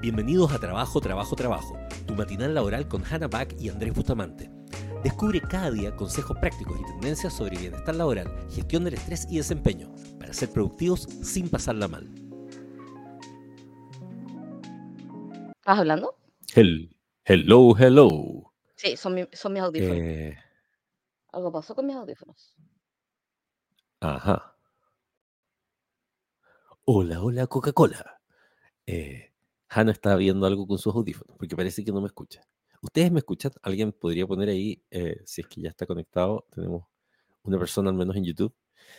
Bienvenidos a Trabajo, Trabajo, Trabajo, tu matinal laboral con Hannah Back y Andrés Bustamante. Descubre cada día consejos prácticos y tendencias sobre bienestar laboral, gestión del estrés y desempeño, para ser productivos sin pasarla mal. ¿Estás hablando? Hel- hello, hello. Sí, son, mi- son mis audífonos. Eh, Algo pasó con mis audífonos. ajá. Hola, hola, Coca-Cola. Eh, Hannah está viendo algo con sus audífonos, porque parece que no me escucha. ¿Ustedes me escuchan? ¿Alguien podría poner ahí, eh, si es que ya está conectado? Tenemos una persona al menos en YouTube.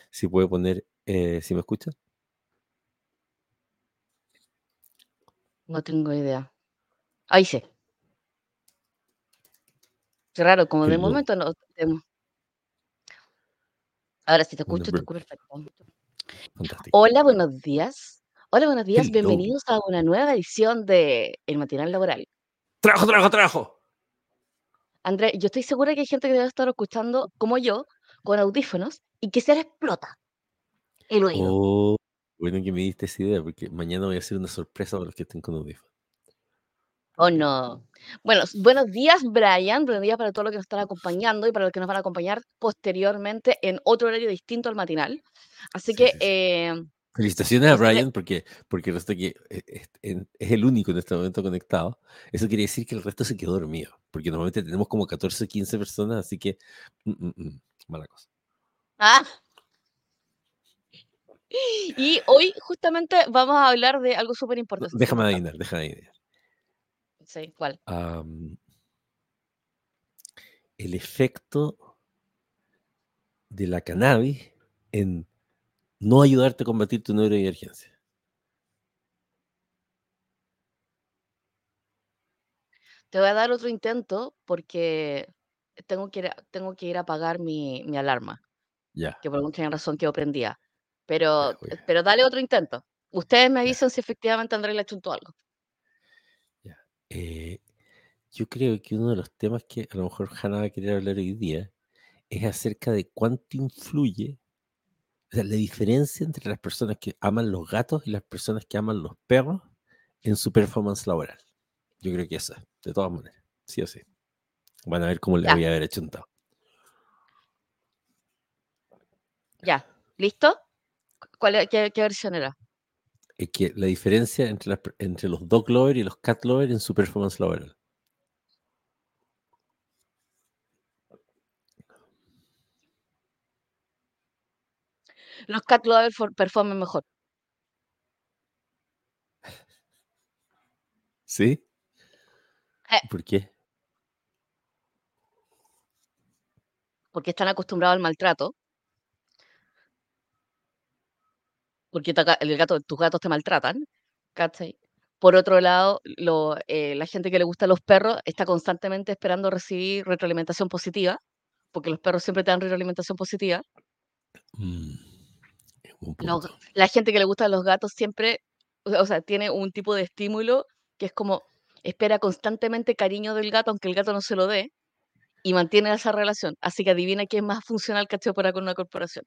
Si puede poner, eh, si me escucha. No tengo idea. Ahí sí. Qué raro, como de momento no tenemos. Ahora sí te escucho, te escucho perfecto. Fantástico. Hola, buenos días. Hola, buenos días. Hello. Bienvenidos a una nueva edición de El Matinal Laboral. ¡Trabajo, trabajo, trabajo! André, yo estoy segura que hay gente que debe estar escuchando, como yo, con audífonos y que se le explota el oído. Oh, bueno que me diste esa idea, porque mañana voy a hacer una sorpresa para los que estén con audífonos. Oh, no. Bueno, buenos días, Brian. Buenos días para todos los que nos están acompañando y para los que nos van a acompañar posteriormente en otro horario distinto al matinal. Así Sí, que, sí, sí. eh, Felicitaciones a Brian porque, porque resulta que eh, es, el único en este momento conectado. Eso quiere decir que el resto se quedó dormido, porque normalmente tenemos como 14 o 15 personas, así que mm, mm, mm, mala cosa. ah, y hoy justamente vamos a hablar de algo súper importante. déjame adivinar, déjame adivinar. Sí, ¿cuál? El efecto de la cannabis en no ayudarte a combatir tu neurodivergencia. Te voy a dar otro intento porque tengo que ir a, tengo que ir a apagar mi, mi alarma, Ya, que por alguna razón quedó prendida. ya, Pero, voy a- pero dale otro intento. Ustedes me ya, avisan si efectivamente Andrés le achuntó algo. ya. Eh, yo creo que uno de los temas que a lo mejor Hannah va a querer hablar hoy día es acerca de cuánto influye, o sea, la diferencia entre las personas que aman los gatos y las personas que aman los perros en su performance laboral. Yo creo que esa, de todas maneras, sí o sí. Van a ver cómo le Ya, voy a haber achuntado. ya. ¿Listo? ¿Cuál, e- qué, qué versión era? Es que la diferencia entre, entre los dog lover y los cat lover en su performance laboral. Los cat lovers for- performan mejor. ¿Sí? Eh, ¿Por qué? porque están acostumbrados al maltrato. Porque el gato, tus gatos te maltratan. ¿cachai? Por otro lado, lo- eh, la gente que le gusta a los perros está constantemente esperando recibir retroalimentación positiva, porque los perros siempre te dan retroalimentación positiva. Mm, Los- la gente que le gusta a los gatos siempre, o sea, tiene un tipo de estímulo que es como espera constantemente cariño del gato, aunque el gato no se lo dé, y mantiene esa relación. Así que adivina quién es más funcional que para con una corporación.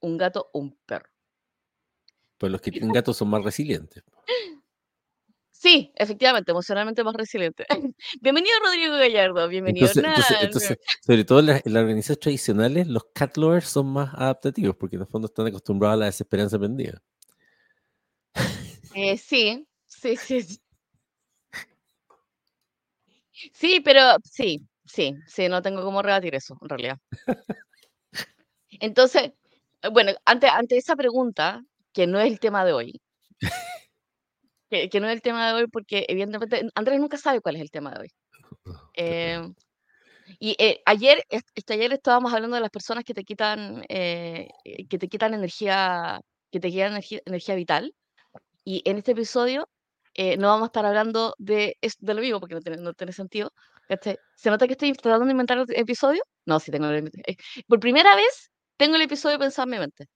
Un gato o un perro. Pues los que tienen gatos son más resilientes. Sí, efectivamente, emocionalmente más resiliente. Bienvenido Rodrigo Gallardo, bienvenido Entonces, entonces, Hernán. entonces, sobre todo en las, en las organizaciones tradicionales, los cat lovers son más adaptativos porque en el fondo están acostumbrados a la desesperanza prendida. Eh, sí, sí, sí, sí. Sí, pero sí, sí, sí, no tengo cómo rebatir eso, en realidad. Entonces, bueno, ante, ante esa pregunta, que no es el tema de hoy, que, que no es el tema de hoy porque evidentemente Andrés nunca sabe cuál es el tema de hoy. Eh, y eh, ayer, est- este, ayer estábamos hablando de las personas que te quitan, eh, eh, que te quitan energía, que te quitan energía, energía vital. Y en este episodio eh, no vamos a estar hablando de, de lo mismo porque no tiene, no tiene sentido. ¿cachai? ¿Se nota que estoy tratando de inventar el episodio? No, sí tengo el, eh, Por primera vez tengo el episodio pensado en mi mente.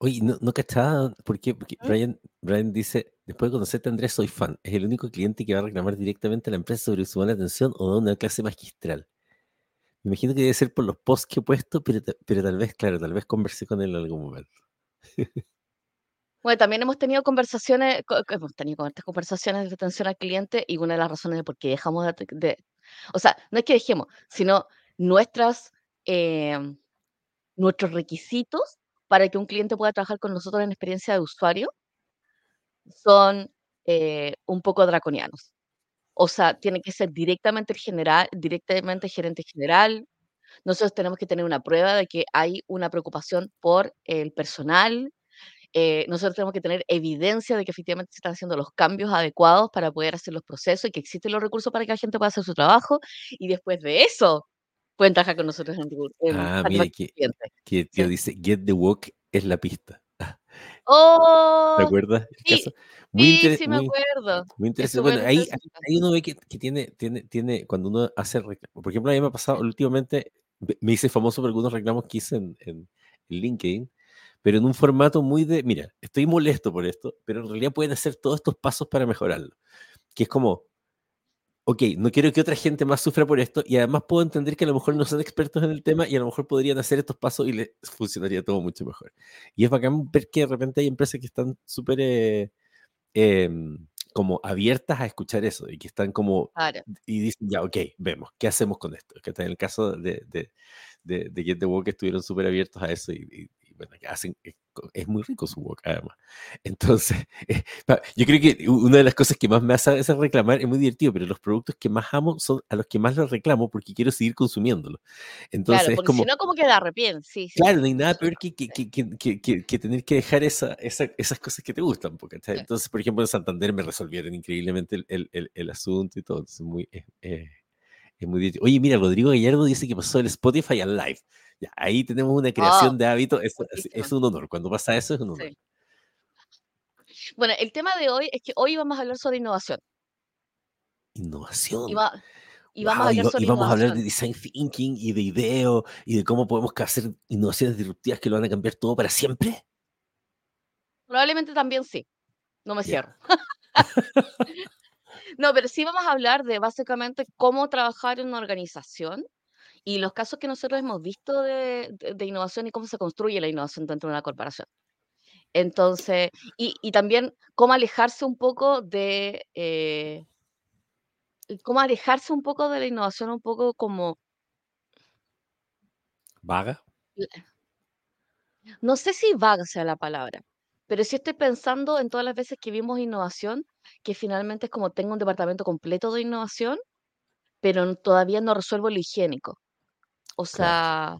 Oye, no, no cachaba, ¿por qué? Porque ¿Mm? Brian, Brian dice, después de conocerte Andrés, soy fan. Es el único cliente que va a reclamar directamente a la empresa sobre su buena atención o da una clase magistral. Me imagino que debe ser por los posts que he puesto, pero, pero tal vez, claro, tal vez conversé con él en algún momento. Bueno, también hemos tenido conversaciones, co co hemos tenido conversaciones de atención al cliente, y una de las razones de por qué dejamos de de o sea, no es que dejemos, sino nuestras, em, nuestros requisitos para que un cliente pueda trabajar con nosotros en experiencia de usuario son, eh, un poco draconianos. O sea, tiene que ser directamente general directamente el gerente general. Nosotros tenemos que tener una prueba de que hay una preocupación por el personal. Eh, nosotros tenemos que tener evidencia de que efectivamente se están haciendo los cambios adecuados para poder hacer los procesos y que existen los recursos para que la gente pueda hacer su trabajo. Y después de eso, pueden trabajar con nosotros en en Ah, mira que que el tío Sí. dice: "Get the walk es la pista". ¿Te ¡Oh! acuerdas el Sí? Muy sí, sí me muy acuerdo. muy Es interesante. Bueno, ahí ahí uno ve que que tiene tiene tiene cuando uno hace por ejemplo, a mí me ha pasado últimamente, me hice famoso por algunos reclamos que hice en en LinkedIn, pero en un formato muy de: "Mira, estoy molesto por esto, pero en realidad pueden hacer todos estos pasos para mejorarlo". Que es como okey, no quiero que otra gente más sufra por esto, y además puedo entender que a lo mejor no son expertos en el tema, y a lo mejor podrían hacer estos pasos y les funcionaría todo mucho mejor. Y es bacán ver que de repente hay empresas que están súper, eh, em, como abiertas a escuchar eso, y que están como Claro. y dicen: "Ya, okey, vemos, ¿qué hacemos con esto?". Que en el caso de de de de Get the Walk estuvieron superabiertos a eso, y y y bueno, que hacen es muy rico su wok, además. Entonces, eh, yo creo que una de las cosas que más me hace reclamar es muy divertido, pero los productos que más amo son a los que más les reclamo, porque quiero seguir consumiéndolo. Claro, Entonces, es porque si como no, como que da repien sí, sí, claro, no hay nada peor que que que que tener que dejar esa esa esas cosas que te gustan, po, ¿cachai? Sí. Entonces, por ejemplo, en Santander me resolvieron increíblemente el el el el asunto y todo. Entonces, muy, eh eh, es muy divertido. Oye, mira, Rodrigo Gallardo dice que pasó del Spotify al Live. Ya, ahí tenemos una Oh, creación de hábito, eso es un honor. Cuando pasa eso, es un honor. Sí. Bueno, el tema de hoy es que hoy vamos a hablar sobre innovación. Innovación. va y vamos a hablar va y sobre vamos a hablar de design thinking, y de ideo, y de cómo podemos hacer innovaciones disruptivas que lo van a cambiar todo para siempre. Probablemente también sí, no me cierro. No, pero sí vamos a hablar de, básicamente, cómo trabajar en una organización, y los casos que nosotros hemos visto de de de innovación, y cómo se construye la innovación dentro de una corporación. Entonces y y también cómo alejarse un poco de, eh cómo alejarse un poco de la innovación, un poco como ¿Vaga? No sé si vaga sea la palabra, pero sí estoy pensando en todas las veces que vimos innovación, que finalmente es como tengo un departamento completo de innovación, pero todavía no resuelvo lo higiénico. O Claro. sea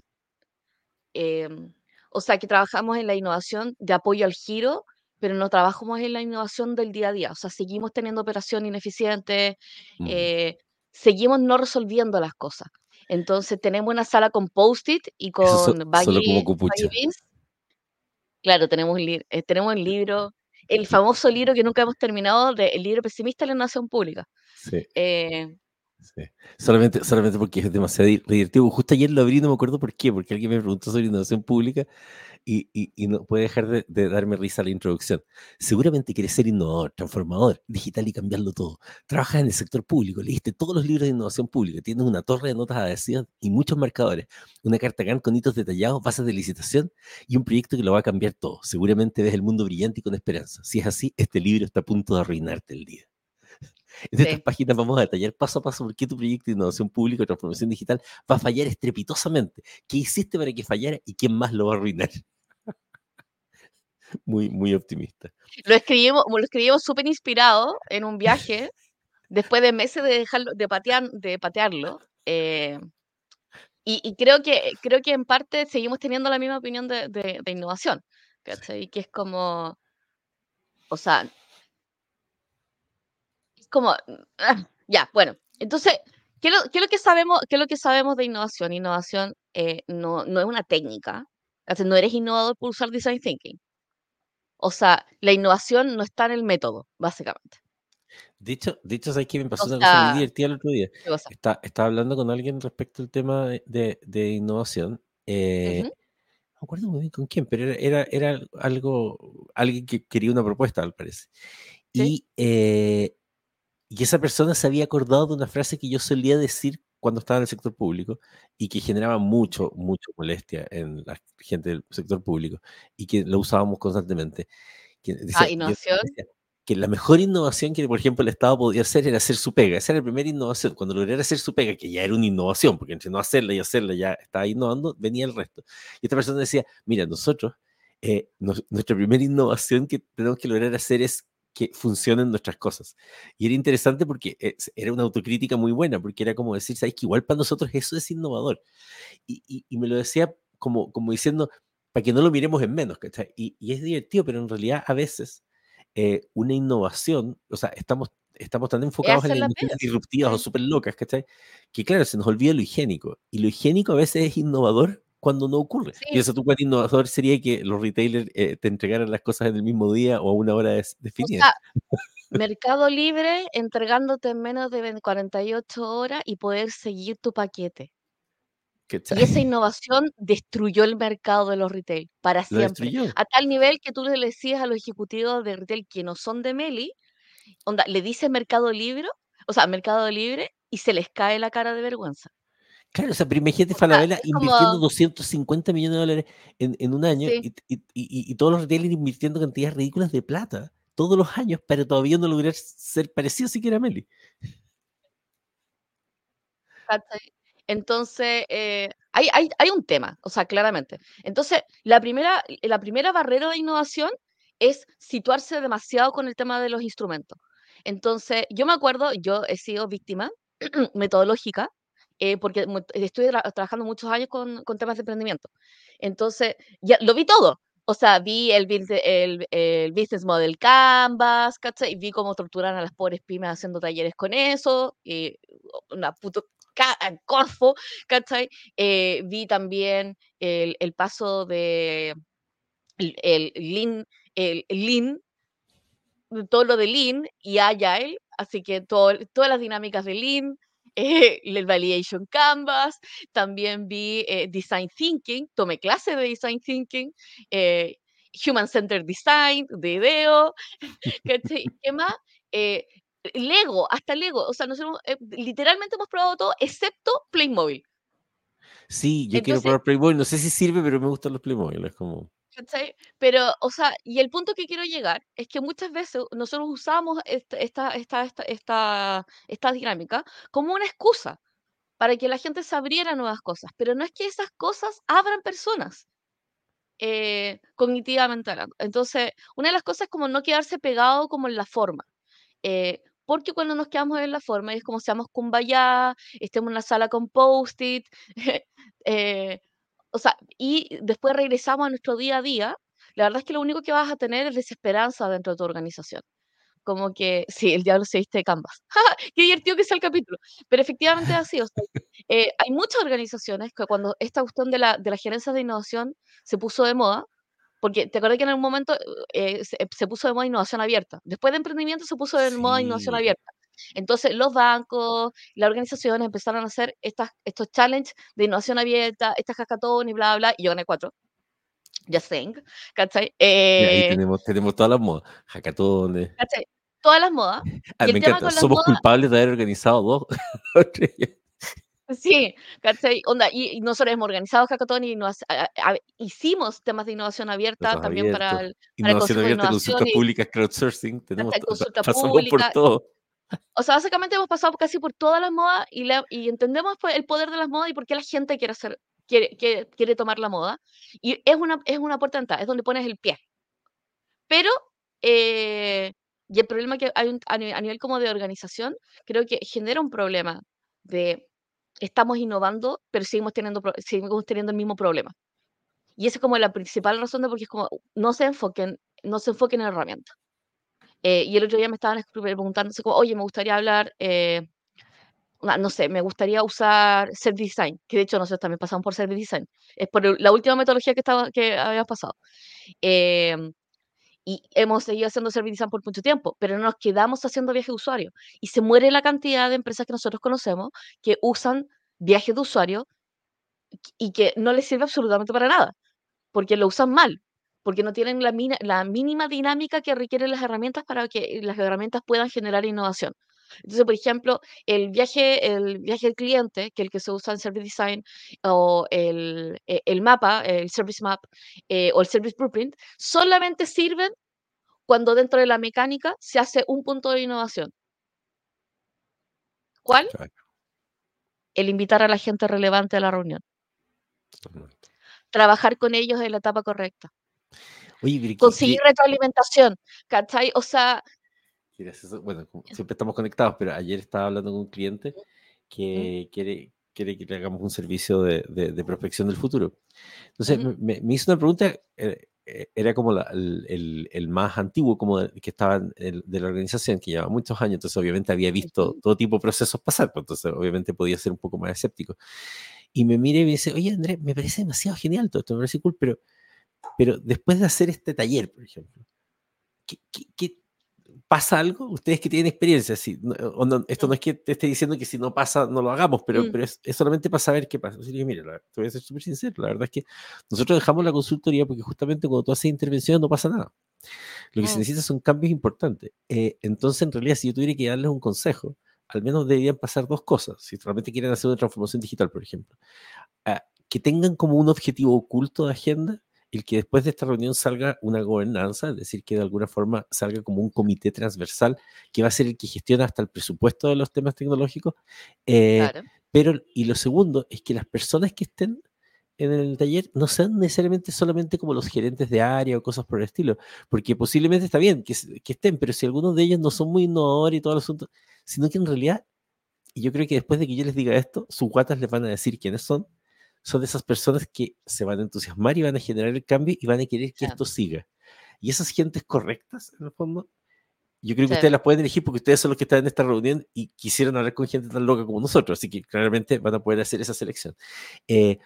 em, o sea, que trabajamos en la innovación de apoyo al giro, pero no trabajamos en la innovación del día a día. O sea, seguimos teniendo operación ineficiente, Mm. eh, seguimos no resolviendo las cosas. Entonces, tenemos una sala con Post-it y so con solo como Baggy Baggy. Beans Claro, tenemos un li eh, tenemos el libro, el famoso libro que nunca hemos terminado, de El libro pesimista de la innovación pública. Sí. Eh Sí. Solamente solamente porque es demasiado di divertido. Justo ayer lo abrí, no me acuerdo por qué, porque alguien me preguntó sobre innovación pública, y y y no puede dejar de de darme risa la introducción. Seguramente quieres ser innovador, transformador, digital y cambiarlo todo. Trabajas en el sector público, leíste todos los libros de innovación pública, tienes una torre de notas adhesivas y muchos marcadores, una carta Gantt con hitos detallados, bases de licitación y un proyecto que lo va a cambiar todo. Seguramente ves el mundo brillante y con esperanza. Si es así, este libro está a punto de arruinarte el día. En estas Sí. páginas vamos a detallar paso a paso por qué tu proyecto de innovación pública o transformación digital va a fallar estrepitosamente, qué hiciste para que fallara y quién más lo va a arruinar. Muy, muy optimista. Lo escribimos lo escribimos superinspirado en un viaje, después de meses de dejarlo de patear de patearlo, eh, y y creo que creo que en parte seguimos teniendo la misma opinión de de de innovación, Sí. ¿cachai? Que es como o sea es como, ah, ya, bueno. Entonces, ¿qué lo qué es lo que sabemos qué es lo que sabemos de innovación? Innovación, eh, no no es una técnica, o sea, no eres innovador por usar design thinking. O sea, la innovación no está en el método, básicamente. De hecho, ¿sabes qué? Me O pasó una cosa muy divertida el otro día. Esta estaba hablando con alguien respecto al tema de de innovación, eh, Ujú. no me acuerdo muy bien con quién, pero era era era algo alguien que quería una propuesta, al parecer. Sí. Y, eh, y esa persona se había acordado de una frase que yo solía decir cuando estaba en el sector público, y que generaba mucho, mucho molestia en la gente del sector público, y que lo usábamos constantemente, que decía, Ah, innovación. decía que la mejor innovación que, por ejemplo, el Estado podía hacer era hacer su pega. Esa era la primera innovación. Cuando lograra hacer su pega, que ya era una innovación, porque entre no hacerla y hacerla ya estaba innovando, venía el resto. Y esta persona decía, mira, nosotros, eh, nos- nuestra primera innovación que tenemos que lograr hacer es que funcionen nuestras cosas. Y era interesante porque era una autocrítica muy buena, porque era como decir, sabes que igual para nosotros eso es innovador. Y, y- y me lo decía como, como diciendo, para que no lo miremos en menos, ¿cachai? Y, y es divertido, pero en realidad a veces eh, una innovación, o sea, estamos, estamos tan enfocados en las la pega. disruptivas o Sí. súper locas, ¿cachai? Que claro, se nos olvida lo higiénico. Y lo higiénico a veces es innovador cuando no ocurre. Sí. Piensa tú cuán innovador sería que los retailers eh, te entregaran las cosas en el mismo día o a una hora O definida. sea, Mercado Libre entregándote en menos de 20 48 horas y poder seguir tu paquete. Y esa innovación destruyó el mercado de los retail para Lo siempre. destruyó. A tal nivel que tú le decías a los ejecutivos de retail que no son de Meli, onda, le dices Mercado Libre, o sea, Mercado Libre, y se les cae la cara de vergüenza. Claro, o sea, pero imagínate O sea, Falabella es invirtiendo como 250 millones de dólares en, en un año sí, y, y- y- y todos los retailers invirtiendo cantidades ridículas de plata todos los años para todavía no lograr ser parecido siquiera a Meli. Entonces, eh, hay, hay, hay un tema, o sea, claramente. Entonces, la primera, la primera barrera de innovación es situarse demasiado con el tema de los instrumentos. Entonces, yo me acuerdo, yo he sido víctima metodológica, eh, porque estuve tra- trabajando muchos años con, con temas de emprendimiento. Entonces, ya lo vi todo. O sea, vi el, el, el business model Canvas, ¿cachai? Y vi cómo torturan a las pobres pymes haciendo talleres con eso, y una puto ca- Corfo, ¿cachai? Eh, vi también el, el paso de el, el Lean, el Lean, todo lo de Lean y Agile, así que todo- todas las dinámicas de Lean, eh, el Validation Canvas, también vi eh, Design Thinking, tomé clase de Design Thinking, eh, Human Centered Design, de IDEO. ¿Qué más? Eh, Lego, hasta Lego, o sea, nosotros eh, literalmente hemos probado todo excepto Playmobil. Sí, yo quiero probar Playmobil, no sé si sirve, pero me gustan los Playmobil, es como... ¿cachai? Pero, o sea, y el punto que quiero llegar es que muchas veces nosotros usamos esta, esta, esta, esta, esta, esta dinámica como una excusa para que la gente se abriera a nuevas cosas, pero no es que esas cosas abran personas eh, cognitivamente hablando. Entonces, una de las cosas es como no quedarse pegado como en la forma. eh, porque cuando nos quedamos en la forma es como seamos kumbaya, estemos en una sala con post-it, eh, o sea, y después regresamos a nuestro día a día, la verdad es que lo único que vas a tener es desesperanza dentro de tu organización. Como que, sí, el diablo se viste de canvas. Qué divertido que sea el capítulo. Pero efectivamente es así. O sea, eh, hay muchas organizaciones que cuando esta cuestión de la, de las gerencias de innovación se puso de moda, porque te acuerdas que en algún momento eh, se, se puso de moda innovación abierta. Después de emprendimiento se puso de moda innovación abierta. Entonces los bancos, las organizaciones empezaron a hacer estas, estos challenges de innovación abierta, estas hackatones y bla, bla, y yo gané cuatro. Just saying, ¿cachai? y ahí Eh, tenemos, tenemos todas las modas, hackatones. ¿cachai? Todas las modas. Ah, Y me el encanta, somos modas, culpables de haber organizado dos. sí, ¿cachai? Onda, y, y nosotros hemos organizado hackathon y nos, a- a- hicimos temas de innovación abierta también para el, para el innovación de abierta, Innovación consultas públicas, crowdsourcing, tenemos, pasamos por pública. todo. O sea, básicamente hemos pasado casi por todas las modas y, la- y entendemos pues, el poder de las modas y por qué la gente quiere hacer, quiere, quiere, quiere tomar la moda. Y es una, es una puerta es donde pones el pie. Pero, eh, y el problema que hay a, nivel, a nivel como de organización, creo que genera un problema de estamos innovando, pero seguimos teniendo, seguimos teniendo el mismo problema. Y esa es como la principal razón de por qué es como no se enfoquen, no se enfoquen en herramientas. Eh, y el otro día me estaban así como, oye, me gustaría hablar, eh, una- no sé, me gustaría usar Service Design, que de hecho nosotros también pasamos por Service Design. Es por la última metodología que, estaba, que habíamos pasado. Em, y hemos seguido haciendo Service Design por mucho tiempo, pero no nos quedamos haciendo viaje de usuario. Y se muere la cantidad de empresas que nosotros conocemos que usan viajes de usuario y que no les sirve absolutamente para nada, porque lo usan mal, porque no tienen la, mina- la mínima dinámica que requieren las herramientas para que las herramientas puedan generar innovación. Entonces, por ejemplo, el viaje, el viaje del cliente, que es el que se usa en Service Design, o el, e- el mapa, el Service Map, eh, o el Service Blueprint, solamente sirven cuando dentro de la mecánica se hace un punto de innovación. ¿Cuál? El invitar a la gente relevante a la reunión. Trabajar con ellos en la etapa correcta. Oye, pero ¿qué- Conseguir qué- retroalimentación, ¿cachai? O sea? Bueno, siempre estamos conectados, pero ayer estaba hablando con un cliente que quiere, quiere que le hagamos un servicio de, de- de prospección del futuro. Entonces me, me hizo una pregunta, eh, eh, era como la- el, el- el más antiguo como de- que estaba el- de la organización, que llevaba muchos años, entonces obviamente había visto todo tipo de procesos pasar, pues, entonces obviamente podía ser un poco más escéptico. Y me mira y me dice, oye Andrés, me parece demasiado genial todo esto, me parece cool, pero, pero después de hacer este taller, por ejemplo, ¿qué, qué- qué- pasa algo? Ustedes que tienen experiencia, sí, no- o no- esto no es que te esté diciendo que si no pasa, no lo hagamos, pero, Mm. pero es, es solamente para saber qué pasa. Así que, mira, la- te voy a ser súper sincero, la verdad es que nosotros dejamos la consultoría porque justamente cuando tú haces intervención no pasa nada. Lo que se Mm. necesita son cambios importantes. Eh, entonces, en realidad, si yo tuviera que darles un consejo, al menos deberían pasar dos cosas. Si realmente quieren hacer una transformación digital, por ejemplo, Ah, que tengan como un objetivo oculto de agenda, el que después de esta reunión salga una gobernanza, es decir, que de alguna forma salga como un comité transversal que va a ser el que gestiona hasta el presupuesto de los temas tecnológicos. eh, Claro. pero, y lo segundo es que las personas que estén en el taller no sean necesariamente solamente como los gerentes de área o cosas por el estilo, porque posiblemente está bien que, que estén, pero si algunos de ellos no son muy innovadores y todo el asunto, sino que en realidad, y yo creo que después de que yo les diga esto, sus guatas les van a decir quiénes son, son de esas personas que se van a entusiasmar y van a generar el cambio y van a querer que esto siga. Y esas gentes correctas, en el fondo, yo creo que Sí. ustedes las pueden elegir porque ustedes son los que están en esta reunión y quisieron hablar con gente tan loca como nosotros, así que claramente van a poder hacer esa selección. Eh,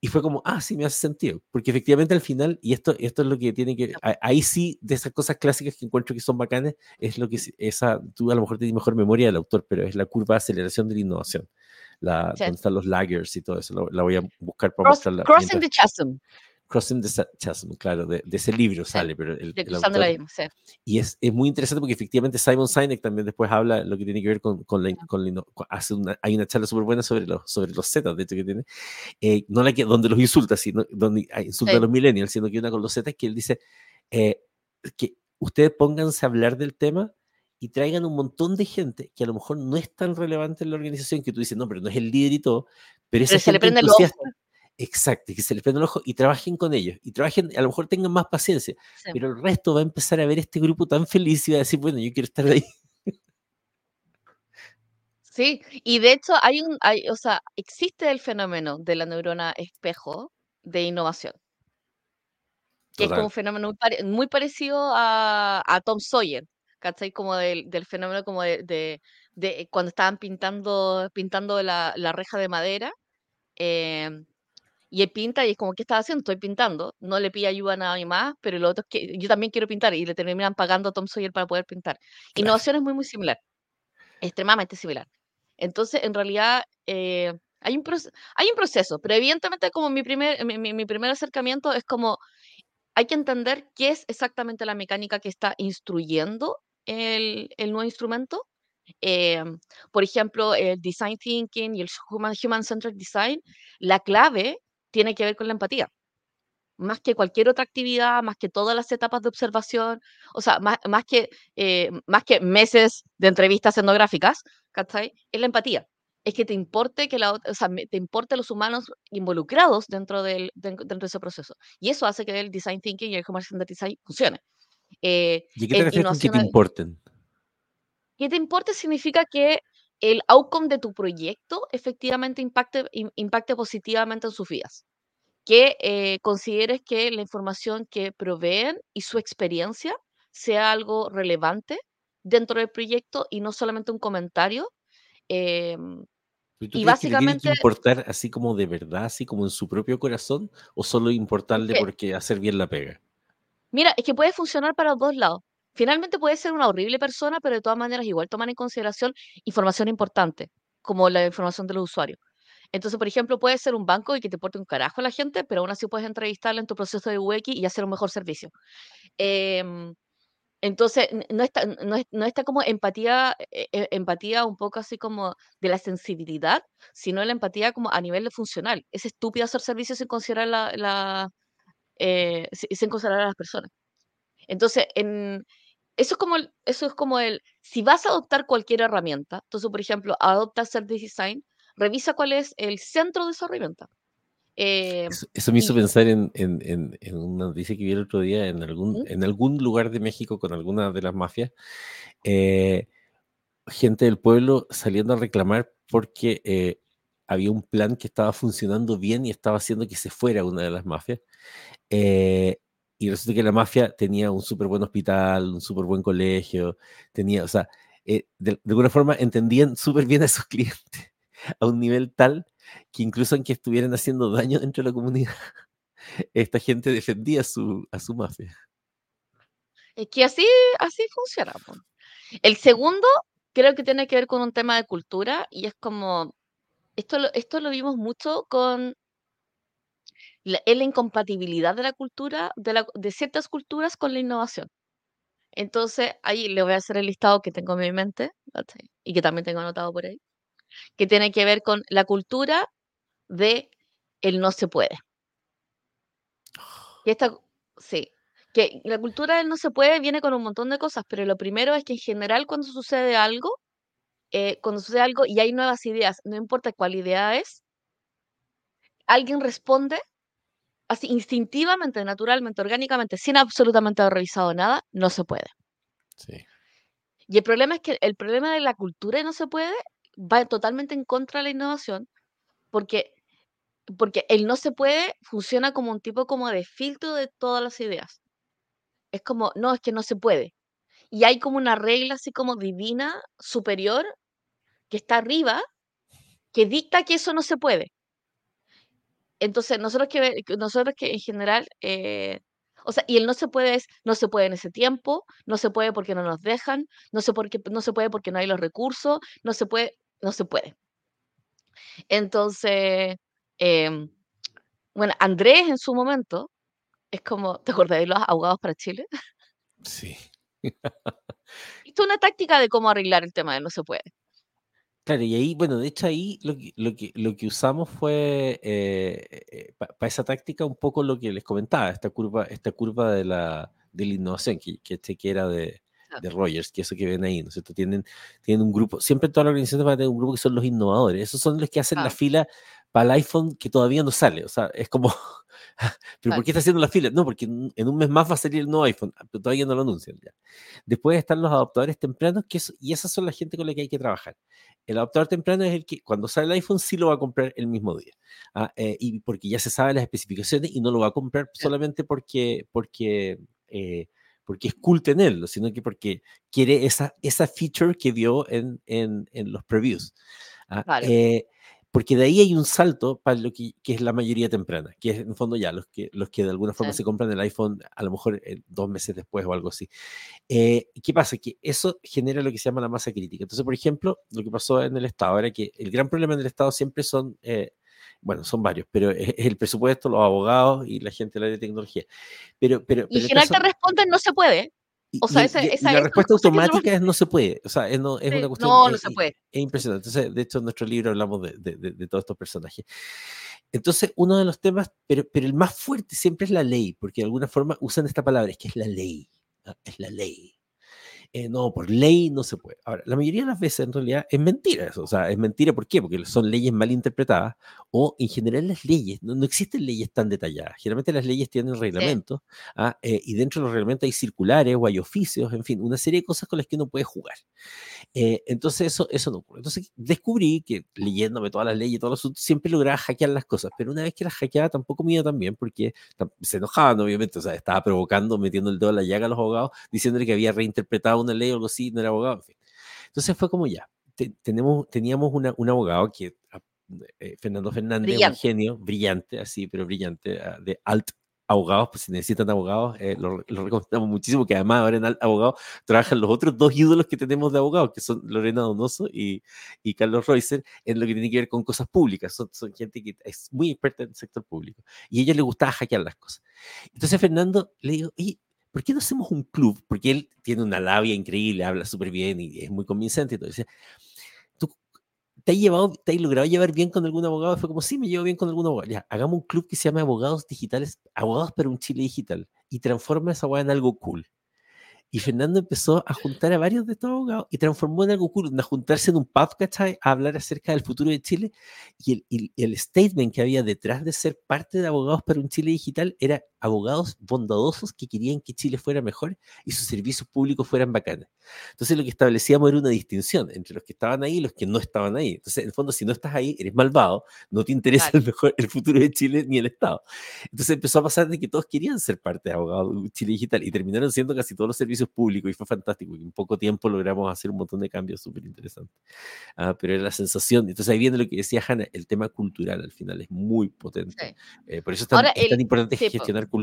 y fue como, ah, sí, me hace sentido, porque efectivamente al final, y esto, esto es lo que tiene que, ahí sí, de esas cosas clásicas que encuentro que son bacanes, es lo que, esa, tú a lo mejor tienes mejor memoria del autor, pero es la curva de aceleración de la innovación, la, Sí. donde están los laggers y todo eso, lo- la voy a buscar para Cross- mostrarla. crossing mientras- the chasm, Crossing the Chasm, claro, de, de ese libro Sí, sale, pero el, de el cruzando la autor misma, sí. y es, es muy interesante porque efectivamente Simon Sinek también después habla lo que tiene que ver con, con la, con la con- hace una, hay una charla súper buena sobre los, sobre los Zetas, de hecho que tiene, eh, no la que, donde los insulta, sino donde ah, insulta Sí. a los millennials, sino que una con los Zetas que él dice eh, que ustedes pónganse a hablar del tema y traigan un montón de gente que a lo mejor no es tan relevante en la organización que tú dices, no, pero no es el líder y todo, pero esa Pero se le gente prende el ojo. exacto, que se les prenda el ojo y trabajen con ellos y trabajen, a lo mejor tengan más paciencia, Sí. pero el resto va a empezar a ver este grupo tan feliz y va a decir, bueno, yo quiero estar ahí. Sí, y de hecho hay un, hay, o sea, existe el fenómeno de la neurona espejo de innovación, que es como un fenómeno muy parecido a, a Tom Sawyer, ¿cachai? Como del, del fenómeno como de, de, de cuando estaban pintando, pintando la, la reja de madera, em, y él pinta y es como, ¿qué estás haciendo? Estoy pintando, no le pide ayuda a nadie más, pero lo otro es que yo también quiero pintar y le terminan pagando a Tom Sawyer para poder pintar. Claro. Innovación es muy, muy similar, extremadamente similar. Entonces, en realidad, eh, hay, un hay un proceso, pero evidentemente como mi primer, mi, mi- mi primer acercamiento es como, hay que entender qué es exactamente la mecánica que está instruyendo el, nuevo instrumento. Eh, por ejemplo, el design thinking y el human, human-centered design, la clave tiene que ver con la empatía más que cualquier otra actividad, más que todas las etapas de observación, o sea, más, más que, eh, más que meses de entrevistas etnográficas, ¿cachai? Es la empatía. Es que te importe que la, o sea, te importe los humanos involucrados dentro, del, den- dentro de ese proceso. Y eso hace que el design thinking y el centered design funcione. Eh, ¿Y qué te refieres con que te importen? que te importe significa que el outcome de tu proyecto efectivamente impacte, im- impacte positivamente en sus vidas que eh, consideres que la información que proveen y su experiencia sea algo relevante dentro del proyecto y no solamente un comentario. em, ¿Y tú y crees que le tiene que básicamente, importar así como de verdad, así como en su propio corazón, o solo importarle que, porque hacer bien la pega? mira, es que puede funcionar para los dos lados. Finalmente puede ser una horrible persona, pero de todas maneras igual tomar en consideración información importante, como la información de los usuarios. Entonces, por ejemplo, puede ser un banco y que te porte un carajo a la gente, pero aún así puedes entrevistarla en tu proceso de UX y hacer un mejor servicio. Em, Entonces, no está, no no está como empatía, eh, eh, empatía un poco así como de la sensibilidad, sino la empatía como a nivel funcional. Es estúpido hacer servicios sin considerar la, la, eh, si- sin considerar a las personas. Entonces, en, eso es como eso es como el, si vas a adoptar cualquier herramienta, entonces, por ejemplo, adopta Set Design, revisa cuál es el centro de esa herramienta. Eh, eso, me hizo pensar en, en, en, una noticia que vi el otro día en algún, en algún lugar de México con alguna de las mafias. Eh, gente del pueblo saliendo a reclamar porque eh, había un plan que estaba funcionando bien y estaba haciendo que se fuera una de las mafias. Eh, y resulta que la mafia tenía un súper buen hospital, un súper buen colegio, tenía, o sea, eh, de, alguna forma entendían súper bien a sus clientes a un nivel tal que incluso aunque estuvieran haciendo daño dentro de la comunidad, esta gente defendía su, a su mafia. Es que así, así funciona. El segundo creo que tiene que ver con un tema de cultura y es como, esto lo, esto lo vimos mucho con la, la incompatibilidad de la cultura, de, la, de ciertas culturas con la innovación. Entonces, ahí le voy a hacer el listado que tengo en mi mente y que también tengo anotado por ahí, que tiene que ver con la cultura de el no se puede. Y esta, sí, que la cultura del no se puede viene con un montón de cosas, pero lo primero es que en general cuando sucede algo, eh, cuando sucede algo y hay nuevas ideas, no importa cuál idea es, alguien responde así instintivamente, naturalmente, orgánicamente, sin absolutamente haber revisado nada, no se puede. Sí. Y el problema es que el problema de la cultura no se puede va totalmente en contra de la innovación, porque, porque el no se puede funciona como un tipo como de filtro de todas las ideas es como, no, es que no se puede. Y hay como una regla así como divina, superior, que está arriba, que dicta que eso no se puede. Entonces, nosotros que, nosotros que en general, eh, o sea, y el no se puede es, no se puede en ese tiempo, no se puede porque no nos dejan, no se, porque, no se puede porque no hay los recursos, no se puede, no se puede. Entonces, em, bueno, Andrés en su momento, es como, ¿te acuerdas de los abogados para Chile? Sí. Esto es una táctica de cómo arreglar el tema de no se puede. Claro, y ahí, bueno, de hecho ahí lo que, lo que, lo que usamos fue eh, eh, para esa táctica un poco lo que les comentaba, esta curva, esta curva de la, de la innovación, que, que, este que era de, de Rogers, que eso que ven ahí, ¿no es cierto? Tienen, tienen un grupo, siempre todas las organizaciones van a tener un grupo que son los innovadores, esos son los que hacen la fila para el iPhone que todavía no sale, o sea, es como, ¿pero por qué está haciendo la fila? No, porque en un mes más va a salir el nuevo iPhone, ah, pero todavía no lo anuncian ya. Después están los adaptadores tempranos, que y esas son la gente con la que hay que trabajar. El adaptador temprano es el que cuando sale el iPhone sí lo va a comprar el mismo día, ¿ah? eh, y porque ya se sabe las especificaciones y no lo va a comprar solamente porque, porque eh, porque es cool tenerlo, sino que porque quiere esa, esa feature que vio en, en, en los previews. ¿ah? Eh, porque de ahí hay un salto para lo que, que, es la mayoría temprana, que es en fondo ya los que, los que de alguna forma se compran el iPhone a lo mejor eh, dos meses después o algo así. Eh, ¿Qué pasa? Que eso genera lo que se llama la masa crítica. Entonces, por ejemplo, lo que pasó en el Estado era que el gran problema en el Estado siempre son bueno, son varios, pero es el presupuesto, los abogados y la gente de la tecnología. Pero, pero, y en general te responden no se puede. O sea, esa, esa la respuesta automática es no se puede. O sea, es, no, es una cuestión. No, no se puede. Es, impresionante. Entonces, de hecho, en nuestro libro hablamos de, de, de, todos estos personajes. Entonces, uno de los temas, pero, pero el más fuerte siempre es la ley, porque de alguna forma usan esta palabra, es que es la ley. Es la ley. Eh, no, por ley no se puede. Ahora, la mayoría de las veces en realidad es mentira eso. O sea, es mentira, ¿por qué? Porque son leyes mal interpretadas o en general las leyes, no, existen leyes tan detalladas. Generalmente las leyes tienen reglamentos ¿ah? eh, y dentro de los reglamentos hay circulares o hay oficios, en fin, una serie de cosas con las que uno puede jugar. Eh, entonces eso, eso no ocurre. Entonces descubrí que leyéndome todas las leyes, todos los siempre lograba hackear las cosas, pero una vez que las hackeaba tampoco me iba tan bien porque se enojaban, obviamente, o sea, estaba provocando, metiendo el dedo en la llaga a los abogados, diciéndole que había reinterpretado una ley o algo así, no era abogado, en fin. Entonces fue como ya, tenemos, teníamos una, un abogado que, ah, eh, Fernando Fernández, un genio, brillante, así, pero brillante, ah, de alt abogados, pues si necesitan abogados, eh, lo, recomendamos muchísimo, que además ahora en abogados trabajan los otros dos ídolos que tenemos de abogados, que son Lorena Donoso y, y Carlos Reuser, en lo que tiene que ver con cosas públicas. Son, son gente que es muy experta en el sector público. Y a ella le gustaba hackear las cosas. Entonces Fernando le digo, y ¿por qué no hacemos un club? Porque él tiene una labia increíble, habla súper bien y es muy convincente. Entonces, ¿tú te has, llevado, te has logrado llevar bien con algún abogado? Fue como, sí, me llevo bien con algún abogado. Ya, hagamos un club que se llame Abogados Digitales, Abogados para un Chile Digital y transforma esa hueá en algo cool. Y Fernando empezó a juntar a varios de estos abogados y transformó en algo cool, a juntarse en un podcast a hablar acerca del futuro de Chile. Y el, el, statement que había detrás de ser parte de Abogados para un Chile Digital era abogados bondadosos que querían que Chile fuera mejor y sus servicios públicos fueran bacanes. Entonces lo que establecíamos era una distinción entre los que estaban ahí y los que no estaban ahí. Entonces, en el fondo, si no estás ahí, eres malvado, no te interesa el, mejor, el futuro de Chile ni el Estado. Entonces empezó a pasar de que todos querían ser parte de Abogados Chile Digital y terminaron siendo casi todos los servicios públicos y fue fantástico. Y en poco tiempo logramos hacer un montón de cambios súper interesantes. Ah, pero era la sensación. Entonces ahí viene lo que decía Hanna, el tema cultural al final es muy potente. Eh, por eso es tan, es tan importante gestionar cultura.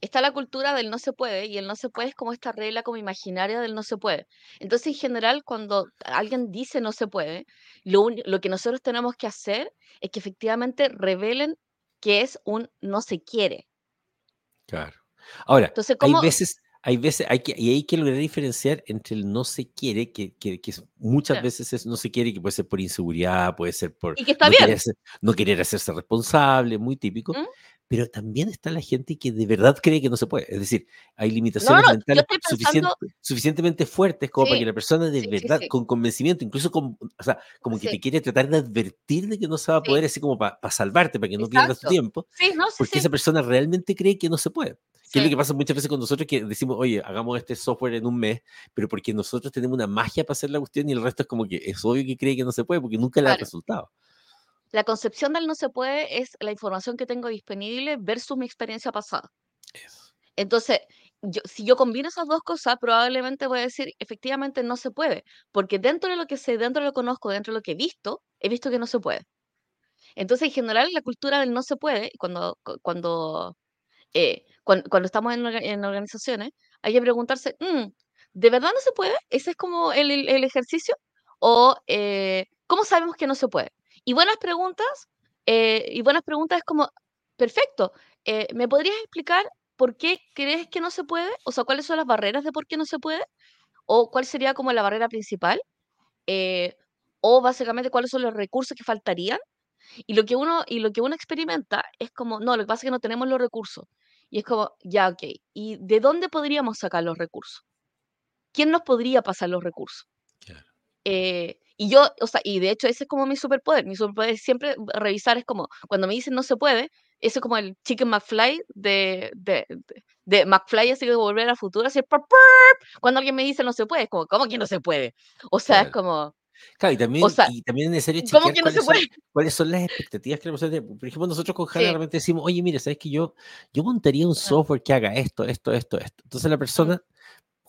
Está la cultura del no se puede y el no se puede es como esta regla como imaginaria del no se puede. Entonces, en general, cuando alguien dice no se puede, lo, lo que nosotros tenemos que hacer es que efectivamente revelen que es un no se quiere. Claro. Ahora, Entonces, hay veces, hay veces, hay que, y hay que lograr diferenciar entre el no se quiere, que, que, que muchas veces es no se quiere, que puede ser por inseguridad, puede ser por y que está no, bien. Querer no querer hacerse responsable, muy típico. ¿Mm? Pero también está la gente que de verdad cree que no se puede. Es decir, hay limitaciones mentales suficientemente fuertes como para que la persona de verdad, con convencimiento, incluso con, o sea, como que te quiere tratar de advertir de que no se va a poder, así como para salvarte, para que no pierdas tu tiempo, porque esa persona realmente cree que no se puede. Que es lo que pasa muchas veces con nosotros que decimos, oye, hagamos este software en un mes, pero porque nosotros tenemos una magia para hacer la cuestión y el resto es como que es obvio que cree que no se puede porque nunca le ha resultado. La concepción del no se puede es la información que tengo disponible versus mi experiencia pasada. Entonces, yo, si yo combino esas dos cosas, probablemente voy a decir, efectivamente no se puede, porque dentro de lo que sé, dentro de lo que conozco, dentro de lo que he visto, he visto que no se puede. Entonces, en general, la cultura del no se puede, cuando, cuando, eh, cuando, estamos en, en, organizaciones, hay que preguntarse, mm, ¿de verdad no se puede? ¿Ese es como el, el, ejercicio? ¿O eh, cómo sabemos que no se puede? Y buenas preguntas, eh, y buenas preguntas es como, perfecto, eh, ¿me podrías explicar por qué crees que no se puede? O sea, ¿cuáles son las barreras de por qué no se puede? ¿O cuál sería como la barrera principal? Eh, o básicamente cuáles son los recursos que faltarían. Y lo que uno, y lo que uno experimenta es como, no, lo que pasa es que no tenemos los recursos. Y es como, ya, ok, ¿y de dónde podríamos sacar los recursos? ¿Quién nos podría pasar los recursos? Claro. Y yo, o sea, y de hecho ese es como mi superpoder. Mi superpoder es siempre revisar, es como, cuando me dicen no se puede, eso es como el Chicken McFly de, de, de, McFly, así que volver al futuro, así, cuando alguien me dice no se puede, es como, ¿cómo que no se puede? O sea, es como... Claro, y también, y también es necesario chequear ¿cómo que no cuáles, se puede? Son, cuáles son las expectativas que nosotros, por ejemplo, nosotros con Jana realmente decimos, oye, mire, ¿sabes que yo, yo montaría un software que haga esto, esto, esto, esto? Entonces la persona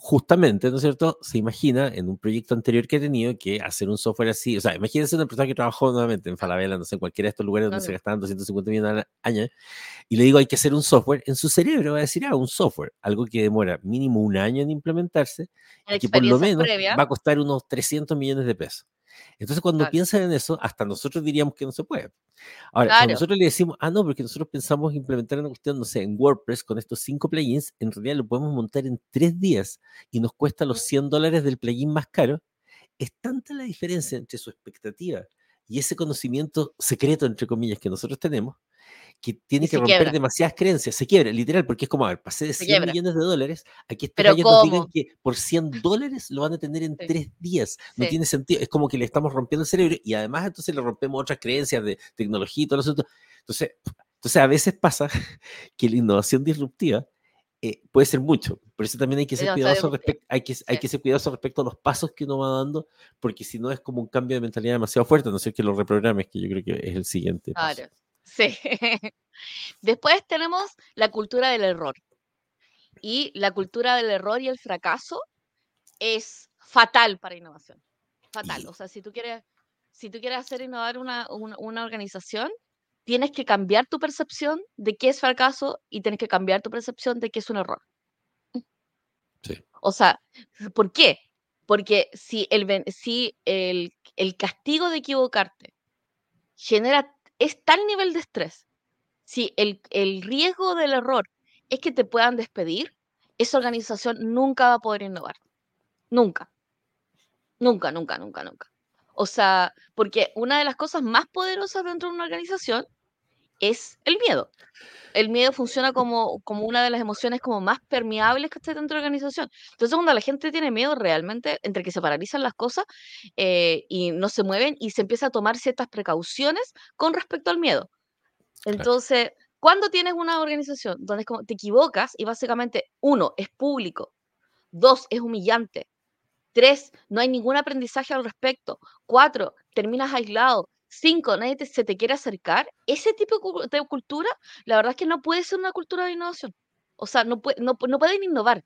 justamente, ¿no es cierto? Se imagina en un proyecto anterior que he tenido que hacer un software así, o sea, imagínense una persona que trabajó nuevamente en Falabella, no sé, en cualquiera de estos lugares donde se gastaban 250 millones al año, y le digo, hay que hacer un software, en su cerebro va a decir, ah, un software, algo que demora mínimo un año en implementarse, y que por lo menos va a costar unos 300 millones de pesos. Entonces, cuando piensan en eso, hasta nosotros diríamos que no se puede. Ahora, cuando nosotros le decimos, ah, no, porque nosotros pensamos implementar una cuestión, no sé, en WordPress con estos cinco plugins, en realidad lo podemos montar en tres días y nos cuesta los 100 dólares del plugin más caro. Es tanta la diferencia entre su expectativa y ese conocimiento secreto, entre comillas, que nosotros tenemos, que tiene que romper demasiadas creencias, se quiebra, literal, porque es como, a ver, pasé de 100 millones de dólares, aquí estos gallos nos digan que por 100 dólares lo van a tener en tres días, no tiene sentido, es como que le estamos rompiendo el cerebro y además entonces le rompemos otras creencias de tecnología y todo eso. Entonces, entonces a veces pasa que la innovación disruptiva eh, puede ser mucho, por eso también hay que ser cuidadoso respecto, hay que, hay que ser cuidadoso respecto a los pasos que uno va dando, porque si no es como un cambio de mentalidad demasiado fuerte, no sé que lo reprogrames, que yo creo que es el siguiente. Paso. Sí. Después tenemos la cultura del error. Y la cultura del error y el fracaso es fatal para innovación. Fatal. O sea, si tú quieres, si tú quieres hacer innovar una, una, organización, tienes que cambiar tu percepción de qué es fracaso y tienes que cambiar tu percepción de qué es un error. Sí. O sea, ¿por qué? Porque si el, si el, el castigo de equivocarte genera es tal nivel de estrés, si el, riesgo del error es que te puedan despedir, esa organización nunca va a poder innovar. Nunca. Nunca, nunca, nunca, nunca. O sea, porque una de las cosas más poderosas dentro de una organización es el miedo. El miedo funciona como, como una de las emociones como más permeables que está dentro de la organización. Entonces, cuando la gente tiene miedo realmente, entre que se paralizan las cosas eh, y no se mueven y se empieza a tomar ciertas precauciones con respecto al miedo. Entonces, cuando tienes una organización donde como te equivocas y básicamente, uno, es público, dos, es humillante, tres, no hay ningún aprendizaje al respecto, cuatro, terminas aislado, cinco, nadie se te quiere acercar, ese tipo de cultura, la verdad es que no puede ser una cultura de innovación. O sea, no, no, pueden innovar.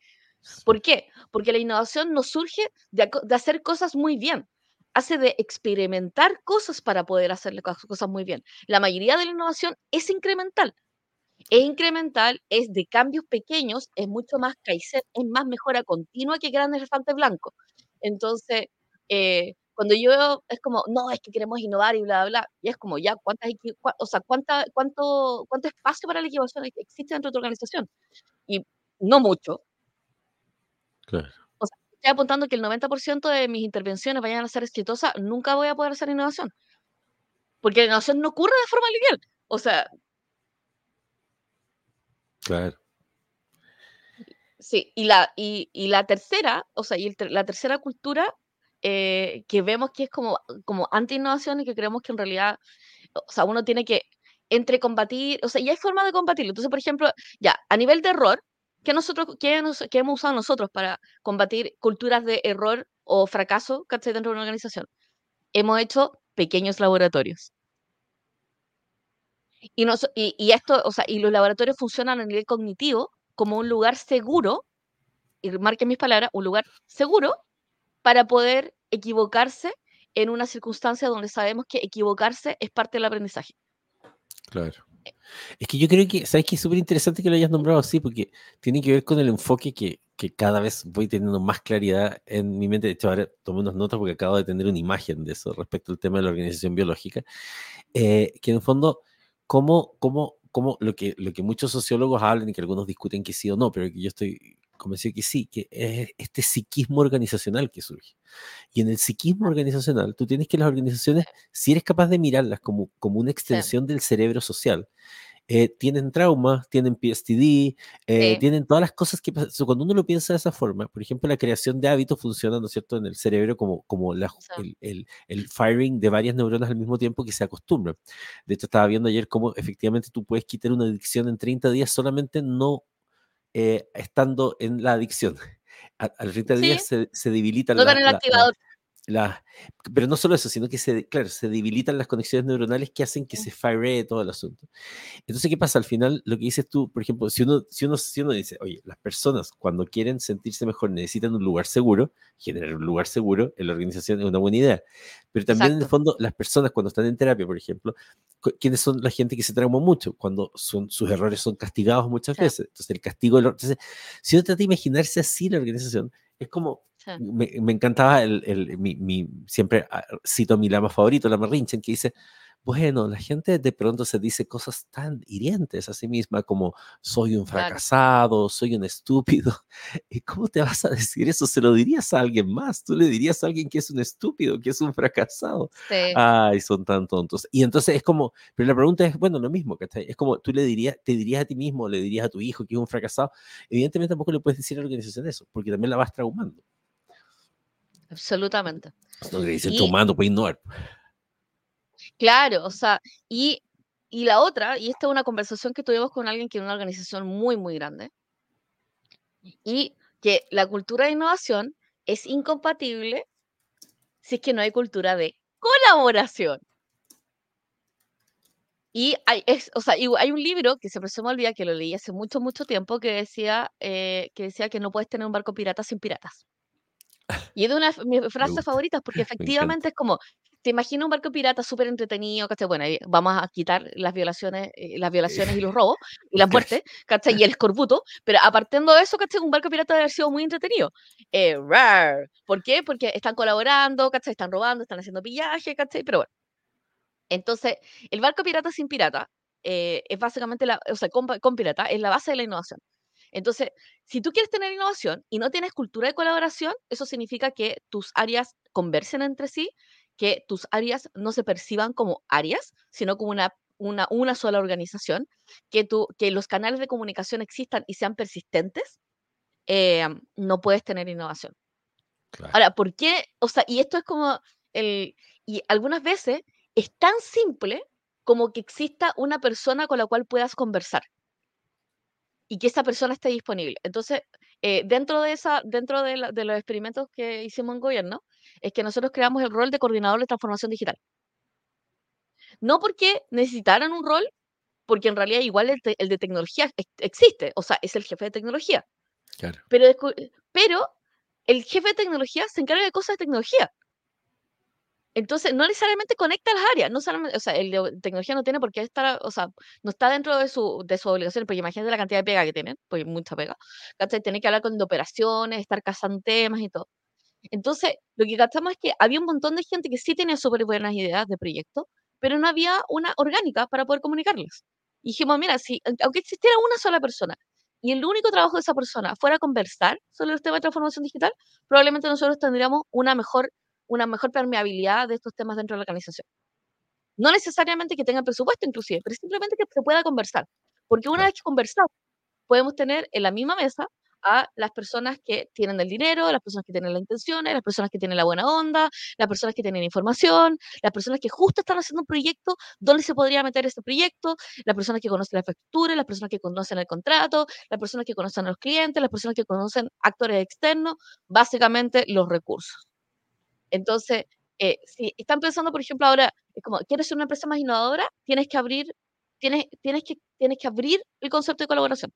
¿Por qué? Porque la innovación no surge de, de, hacer cosas muy bien, hace de experimentar cosas para poder hacer cosas muy bien. La mayoría de la innovación es incremental. Es incremental, es de cambios pequeños, es mucho más Kaizen, es más mejora continua que grandes elefantes blancos. Entonces, eh, cuando yo es como, no, es que queremos innovar y bla, bla, bla, y es como, ya, ¿cuántas, o sea, cuánta, cuánto, cuánto espacio para la equivocación existe dentro de tu organización? Y no mucho. Claro. O sea, estoy apuntando que el 90% de mis intervenciones vayan a ser exitosas, nunca voy a poder hacer innovación. Porque la innovación no ocurre de forma lineal. O sea. Claro. Sí, y la, y, y la tercera, o sea, y la tercera cultura eh, que vemos que es como, como anti-innovación y que creemos que en realidad, o sea, uno tiene que entre combatir, o sea, y hay formas de combatirlo. Entonces, por ejemplo, ya, a nivel de error, ¿qué, nosotros, qué, hemos usado nosotros para combatir culturas de error o fracaso ¿cachai? dentro de una organización? Hemos hecho pequeños laboratorios. Y, y, y, esto, o sea, y los laboratorios funcionan a nivel cognitivo como un lugar seguro, y marquen mis palabras, un lugar seguro para poder equivocarse en una circunstancia donde sabemos que equivocarse es parte del aprendizaje. Claro. Es que yo creo que, ¿sabes que Es súper interesante que lo hayas nombrado así, porque tiene que ver con el enfoque que, que, cada vez voy teniendo más claridad en mi mente. De hecho, ahora tomé unas notas porque acabo de tener una imagen de eso respecto al tema de la organización biológica, eh, que en el fondo, cómo, cómo, cómo lo, que, lo que muchos sociólogos hablan y que algunos discuten que sí o no, pero que yo estoy convencido que sí, que es este psiquismo organizacional que surge. Y en el psiquismo organizacional, tú tienes que las organizaciones, si eres capaz de mirarlas como, como una extensión del cerebro social, eh, tienen traumas, tienen PSTD, eh, tienen todas las cosas que pasan. Cuando uno lo piensa de esa forma, por ejemplo, la creación de hábitos funciona, ¿no es cierto?, en el cerebro como, como el, el, el, firing de varias neuronas al mismo tiempo que se acostumbran. De hecho, estaba viendo ayer cómo efectivamente tú puedes quitar una adicción en 30 días solamente no eh, estando en la adicción. Al, al 30 días se, se debilitan no el activador. La, pero no solo eso, sino que se, claro, se debilitan las conexiones neuronales que hacen que se fire todo el asunto. Entonces, ¿qué pasa? Al final, lo que dices tú, por ejemplo, si uno, si uno, si uno dice, oye, las personas cuando quieren sentirse mejor necesitan un lugar seguro, generar un lugar seguro en la organización es una buena idea. Pero también, en el fondo, las personas cuando están en terapia, por ejemplo, ¿quiénes son la gente que se trauma mucho? Cuando son, sus errores son castigados muchas veces. Entonces, el castigo, entonces, si uno trata de imaginarse así la organización, es como me, me, encantaba el, el mi, mi, siempre ah, cito mi lama favorito, Lama Rinchen, que dice, bueno, la gente de pronto se dice cosas tan hirientes a sí misma como soy un fracasado, soy un estúpido. ¿Y cómo te vas a decir eso? Se lo dirías a alguien más. Tú le dirías a alguien que es un estúpido, que es un fracasado. Ay, son tan tontos. Y entonces es como, pero la pregunta es, bueno, lo mismo, ¿cachai? Es como tú le dirías, te dirías a ti mismo, le dirías a tu hijo que es un fracasado. Evidentemente tampoco le puedes decir a la organización eso, porque también la vas traumando. Absolutamente. Lo que dice humano puede ignorar. Claro, o sea, y, y la otra, y esta es una conversación que tuvimos con alguien que es una organización muy, muy grande, y que la cultura de innovación es incompatible si es que no hay cultura de colaboración. Y hay, es, o sea, hay un libro que siempre se me olvida que lo leí hace mucho, mucho tiempo que decía, eh, que decía que no puedes tener un barco pirata sin piratas. Y es de una de mis frases favoritas porque efectivamente es como, te imagino un barco pirata súper entretenido, ¿cachai? Bueno, vamos a quitar las violaciones, eh, las violaciones y los robos y las muertes, ¿cachai? Y el escorbuto, pero apartando de eso, ¿cachai? Un barco pirata debe haber sido muy entretenido. Eh, ¿Por qué? Porque están colaborando, ¿cachai? Están robando, están haciendo pillaje, ¿cachai? Pero bueno. Entonces, el barco pirata sin pirata eh, es básicamente, la, o sea, con, con pirata, es la base de la innovación. Entonces, si tú quieres tener innovación y no tienes cultura de colaboración, eso significa que tus áreas conversen entre sí, que tus áreas no se perciban como áreas, sino como una una, una sola organización, que, tú, que los canales de comunicación existan y sean persistentes, eh, no puedes tener innovación. Ahora, ¿por qué? O sea, y esto es como el, y algunas veces es tan simple como que exista una persona con la cual puedas conversar y que esa persona esté disponible. Entonces, eh, dentro, de, esa, dentro de, los experimentos que hicimos en gobierno, es que nosotros creamos el rol de coordinador de transformación digital. No porque necesitaran un rol, porque en realidad igual el, de tecnología existe, o sea, es el jefe de tecnología. Claro. Pero, pero el jefe de tecnología se encarga de cosas de tecnología. Entonces, no necesariamente conecta las áreas, no solamente, o sea, el de tecnología no tiene por qué estar, o sea, no está dentro de su, de su obligación, porque imagínate la cantidad de pega que tienen, pues mucha pega, ¿cachai? Tiene que hablar con operaciones, estar cazando temas y todo. Entonces, lo que captamos es que había un montón de gente que sí tenía súper buenas ideas de proyecto, pero no había una orgánica para poder comunicarlas. Y dijimos, mira, si, aunque existiera una sola persona y el único trabajo de esa persona fuera conversar sobre los temas de transformación digital, probablemente nosotros tendríamos una mejor una mejor permeabilidad de estos temas dentro de la organización. No necesariamente que tengan presupuesto inclusive, pero simplemente que se pueda conversar. Porque una vez que conversamos, podemos tener en la misma mesa a las personas que tienen el dinero, las personas que tienen las intenciones, las personas que tienen la buena onda, las personas que tienen información, las personas que justo están haciendo un proyecto, dónde se podría meter este proyecto, las personas que conocen la factura, las personas que conocen el contrato, las personas que conocen a los clientes, las personas que conocen actores externos, básicamente los recursos. Entonces, eh, si están pensando, por ejemplo, ahora, es como, ¿quieres ser una empresa más innovadora? Tienes que abrir, tienes, tienes, que, tienes que abrir el concepto de colaboración.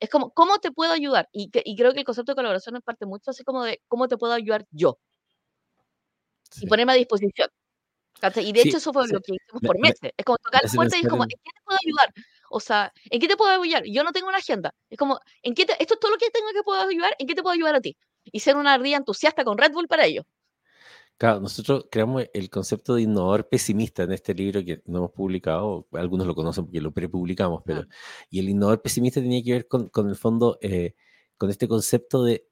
Es como, ¿cómo te puedo ayudar? Y, y creo que el concepto de colaboración es parte mucho así como de, ¿cómo te puedo ayudar yo? Y ponerme a disposición. Y de hecho eso fue lo que hicimos por meses. Es como tocar la puerta y es como, ¿en qué te puedo ayudar? O sea, ¿en qué te puedo ayudar? Yo no tengo una agenda. Es como, ¿en qué esto es todo lo que tengo que puedo ayudar? ¿En qué te puedo ayudar a ti? Y ser una ardilla entusiasta con Red Bull para ello. Claro, nosotros creamos el concepto de innovador pesimista en este libro que no hemos publicado, algunos lo conocen porque lo prepublicamos, pero ah. y el innovador pesimista tenía que ver con, el fondo, eh, con este concepto de,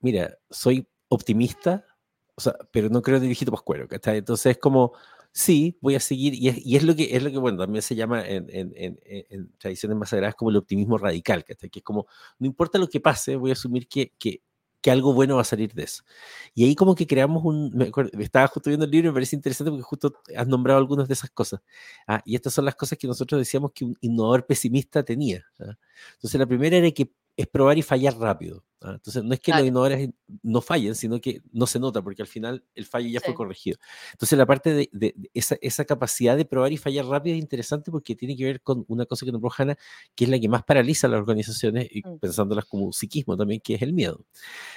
mira, soy optimista, o sea, pero no creo en el viejito pascuero, ¿cachai? Entonces es como, sí, voy a seguir, y es, y es, lo, que, es lo que, bueno, también se llama en, en, en, tradiciones más sagradas como el optimismo radical, ¿cachai? Que es como, no importa lo que pase, voy a asumir que, que que algo bueno va a salir de eso. Y ahí como que creamos un, me estaba justo viendo el libro y me parece interesante porque justo has nombrado algunas de esas cosas. Ah, y estas son las cosas que nosotros decíamos que un innovador pesimista tenía. ¿ah? Entonces la primera era que es probar y fallar rápido. ¿ah? Entonces, no es que los innovadores no fallen, sino que no se nota, porque al final el fallo ya fue corregido. Entonces, la parte de, esa, esa, capacidad de probar y fallar rápido es interesante porque tiene que ver con una cosa que nombró Hanna, que es la que más paraliza a las organizaciones, y mm. pensándolas como psiquismo también, que es el miedo.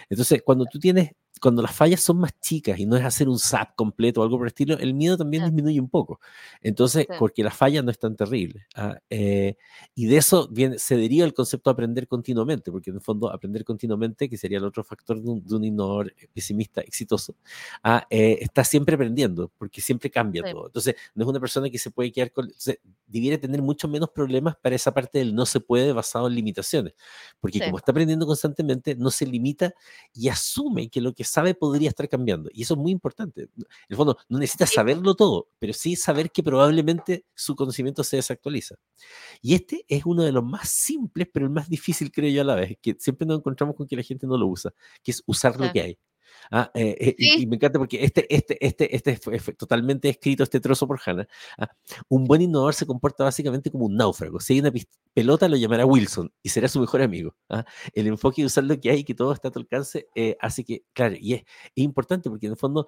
Entonces, cuando tú tienes cuando las fallas son más chicas y no es hacer un SAP completo o algo por el estilo, el miedo también disminuye un poco. Entonces, porque la falla no es tan terrible. ¿ah? Eh, y de eso viene, se deriva el concepto de aprender continuamente, porque en el fondo aprender continuamente, que sería el otro factor de un, innovador pesimista exitoso, ¿ah? eh, está siempre aprendiendo, porque siempre cambia todo. Entonces, no es una persona que se puede quedar con... debiera tener mucho menos problemas para esa parte del no se puede basado en limitaciones, porque como está aprendiendo constantemente, no se limita y asume que lo que sabe podría estar cambiando. Y eso es muy importante. En el fondo, no necesita saberlo todo, pero sí saber que probablemente su conocimiento se desactualiza. Y este es uno de los más simples, pero el más difícil, creo yo, a la vez, que siempre nos encontramos con que la gente no lo usa, que es usar lo que hay. Ah, eh, eh, y, me encanta porque este, este, este, este fue, totalmente escrito, este trozo por Hannah. Ah, un buen innovador se comporta básicamente como un náufrago. Si hay una pelota, lo llamará Wilson y será su mejor amigo. Ah, el enfoque de usar lo que hay, que todo está a tu alcance, eh, hace que, claro, y es, importante porque en el fondo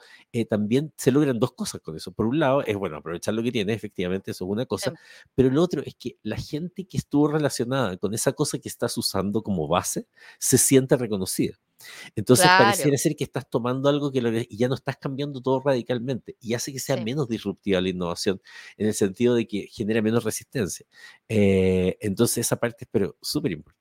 también se logran dos cosas con eso. Por un lado, es bueno aprovechar lo que tiene, efectivamente, eso es una cosa, pero lo otro es que la gente que estuvo relacionada con esa cosa que estás usando como base se siente reconocida. Entonces pareciera ser que estás tomando algo que lo, y ya no estás cambiando todo radicalmente y hace que sea menos disruptiva la innovación en el sentido de que genera menos resistencia. Eh, entonces esa parte es pero súper importante.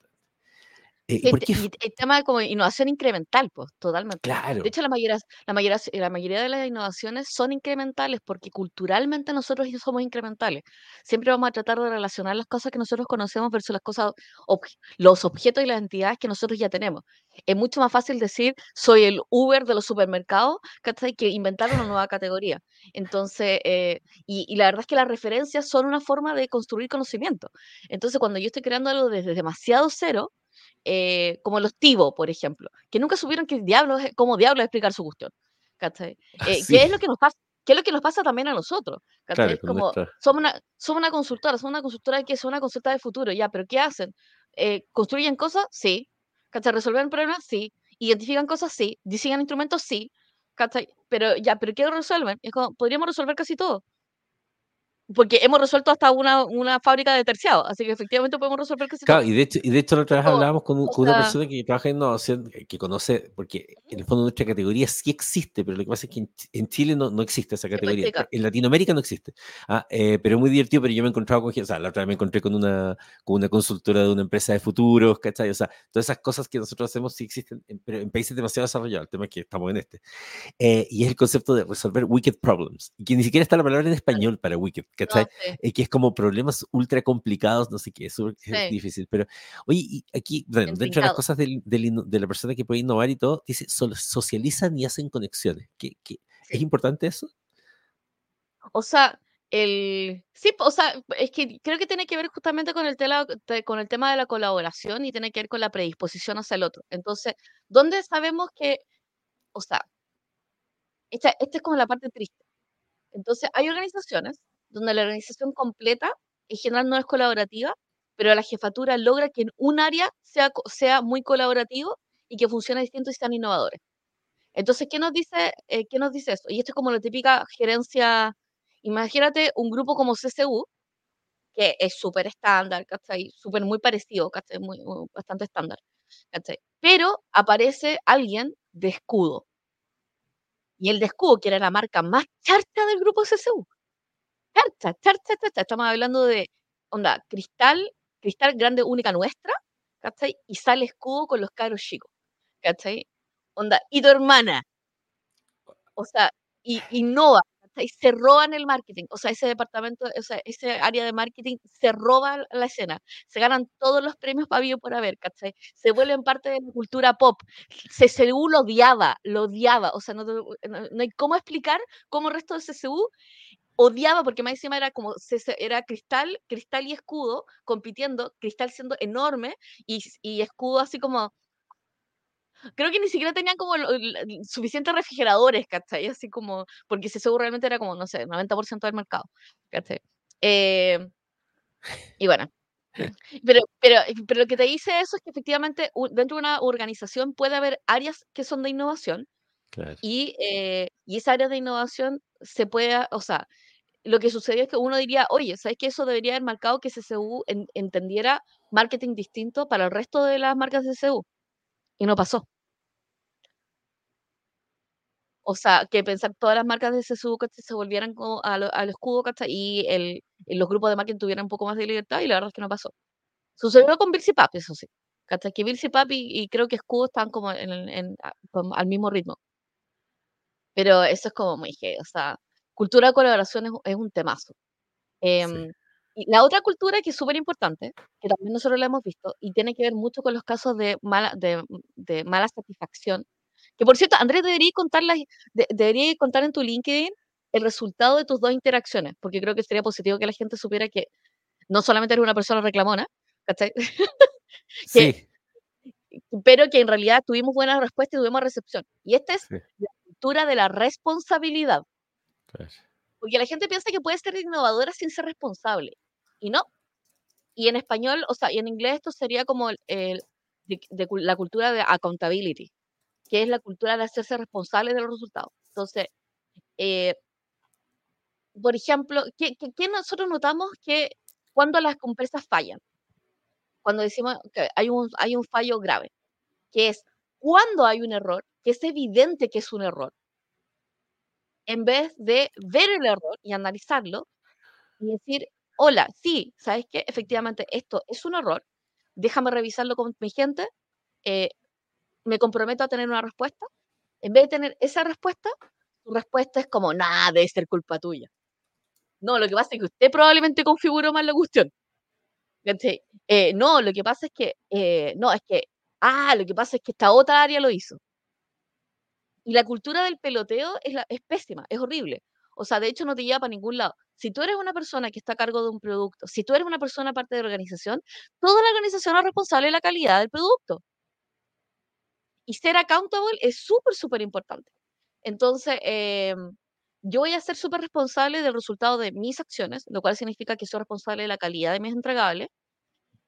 Eh, Sí, ¿por te qué? y el tema de como innovación incremental, pues, totalmente. De Claro. hecho, la mayoría la mayoría la mayoría de las innovaciones son incrementales, porque culturalmente nosotros somos incrementales. Siempre vamos a tratar de relacionar las cosas que nosotros conocemos versus las cosas obj los objetos y las entidades que nosotros ya tenemos. Es mucho más fácil decir: "Soy el Uber de los supermercados". Que inventar una nueva categoría. Entonces, eh, y y la verdad es que las referencias son una forma de construir conocimiento. Entonces, cuando yo estoy creando algo desde demasiado cero, eh, como los Tivo, por ejemplo, que nunca supieron qué diablos cómo diablos explicar su cuestión, ¿cachai? Ah, Eh, ¿qué es lo sí. que nos pasa qué es lo que nos pasa también a nosotros? Claro, como, somos una somos una consultora, somos una consultora que es una consulta de futuro, ya, pero ¿qué hacen? Eh, ¿construyen cosas? Sí. ¿Cachai? ¿Resuelven problemas? Sí. ¿Identifican cosas? Sí. ¿Diseñan instrumentos? Sí. ¿Cachai? Pero ya, ¿pero qué resuelven? Es como, podríamos resolver casi todo. Porque hemos resuelto hasta una una fábrica de terciados, así que efectivamente podemos resolver todo. Claro, y de hecho y de hecho la otra vez hablábamos con con una persona que trabaja en innovación, eh, que conoce porque en el fondo nuestra categoría sí existe, pero lo que pasa es que en en Chile no no existe esa categoría. En Latinoamérica no existe. Ah, eh, pero es muy divertido, pero yo me he encontrado con o sea, la otra vez me encontré con una con una consultora de una empresa de futuros, ¿cachai? O sea, todas esas cosas que nosotros hacemos sí existen, en pero en países demasiado desarrollados, el tema es que estamos en este. Eh, y es el concepto de resolver wicked problems, y que ni siquiera está la palabra en español para wicked, No, ¿cachai? sí. Eh, que es como problemas ultra complicados, no sé qué, es es Sí. difícil. Pero, oye, y aquí, bueno, dentro de las cosas del del de la persona que puede innovar y todo, dice: "Sol socializan y hacen conexiones". ¿Qué qué es Sí. importante eso? O sea, el sí, o sea, es que creo que tiene que ver justamente con el tela te con el tema de la colaboración y tiene que ver con la predisposición hacia el otro. Entonces, ¿dónde sabemos que? O sea esta esta es como la parte triste. Entonces, hay organizaciones donde la organización completa en general no es colaborativa, pero la jefatura logra que en un área sea muy colaborativo y que funcione distinto y sean innovadores. Entonces, ¿qué nos dice eh, qué nos dice eso? Y esto es como la típica gerencia imagínate un grupo como CCU, que es superestándar, ¿cachai? Súper muy parecido, ¿cachai? Muy muy bastante estándar, ¿cachai? Pero aparece alguien de escudo. Y el de escudo, que era la marca más charcha del grupo CCU. Charcha, charcha, charcha. Estamos hablando de, onda, cristal cristal grande única nuestra, ¿cachai? Y sale escudo con los cabros chicos, ¿cachai? Onda, y tu hermana. O sea, y innova, ¿cachai? Se roban el marketing. O sea, ese departamento, o sea, ese área de marketing se roba la escena. Se ganan todos los premios y por haber, ¿cachai? Se vuelven parte de la cultura pop. CCU lo odiaba, lo odiaba. O sea, no no no hay cómo explicar cómo el resto de CCU odiaba, porque más encima era como era Cristal Cristal y Escudo compitiendo, Cristal siendo enorme y y Escudo así como creo que ni siquiera tenían como suficientes refrigeradores, ¿cachai? Así como porque CCU realmente era como, no sé, 90% del mercado, ¿cachai? Eh y bueno. Pero pero pero lo que te dice eso es que efectivamente dentro de una organización puede haber áreas que son de innovación Claro. y, eh, y esa área de innovación se pueda o sea, lo que sucedió es que uno diría: "Oye, ¿sabes qué? Eso debería haber marcado que CCU en entendiera marketing distinto para el resto de las marcas de CCU", y no pasó. O sea, que pensar todas las marcas de ¿cachai? Se volvieran como a lo al escudo. Y el los grupos de marketing tuvieran un poco más de libertad, y la verdad es que no pasó. Sucedió con Birds y Pap, eso sí, ¿cachai? Que Birds y Pap y y creo que Escudo estaban como en en como al mismo ritmo. Pero eso es como muy heavy, o sea, cultura de colaboración es un es un temazo. Sí. Em, y la otra cultura que es superimportante, que también nosotros la hemos visto, y tiene que ver mucho con los casos de mala de, de mala satisfacción, que por cierto, Andrés, deberíais contar las de deberíais contar en tu LinkedIn el resultado de tus 2 interacciones, porque creo que sería positivo que la gente supiera que no solamente eres una persona reclamona, ¿cachai? Que Sí. pero que en realidad tuvimos buena respuesta y tuvimos recepción. Y esta es Sí. la cultura de la responsabilidad. Porque la gente piensa que puede ser innovadora sin ser responsable, y no. Y en español, o sea, y en inglés esto sería como el el de la cultura de accountability, que es la cultura de hacerse responsable de los resultados. Entonces, eh por ejemplo, ¿qué qué qué nosotros notamos que cuando las empresas fallan? Cuando decimos que hay un hay un fallo grave, que es cuando hay un error, que es evidente que es un error en vez de ver el error y analizarlo, y decir: "Hola, sí, ¿sabes qué? Efectivamente, esto es un error, déjame revisarlo con mi gente". eh, me comprometo a tener una respuesta. En vez de tener esa respuesta, tu respuesta es como, nada, debe ser culpa tuya. No, lo que pasa es que usted probablemente configuró mal la cuestión. Eh, no, lo que pasa es que, eh, no, es que, ah, lo que pasa es que esta otra área lo hizo. Y la cultura del peloteo es, la, es pésima, es horrible. O sea, de hecho no te lleva para ningún lado. Si tú eres una persona que está a cargo de un producto, si tú eres una persona parte de la organización, toda la organización es responsable de la calidad del producto. Y ser accountable es súper, súper importante. Entonces, em, yo voy a ser súper responsable del resultado de mis acciones, lo cual significa que soy responsable de la calidad de mis entregables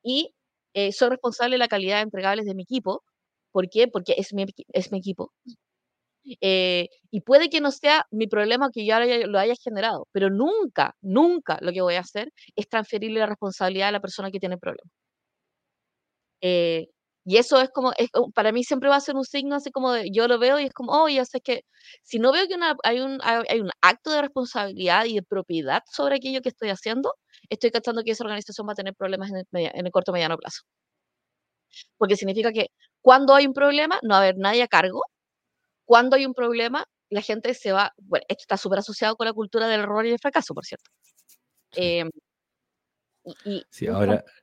y eh, soy responsable de la calidad de entregables de mi equipo. ¿Por qué? Porque es mi, es mi equipo. Eh, y puede que no sea mi problema que yo lo haya generado, pero nunca, nunca lo que voy a hacer es transferirle la responsabilidad a la persona que tiene el problema. Eh, y eso es como, es, para mí siempre va a ser un signo así como de, yo lo veo y es como, oh, ya sé que si no veo que hay, un, hay un acto de responsabilidad y de propiedad sobre aquello que estoy haciendo, estoy cachando que esa organización va a tener problemas en el, en el corto mediano plazo. Porque significa que cuando hay un problema, no va a haber nadie a cargo. Cuando hay un problema, la gente se va, bueno, esto está súper asociado con la cultura del error y el fracaso, por cierto. Eh, y, sí, ahora,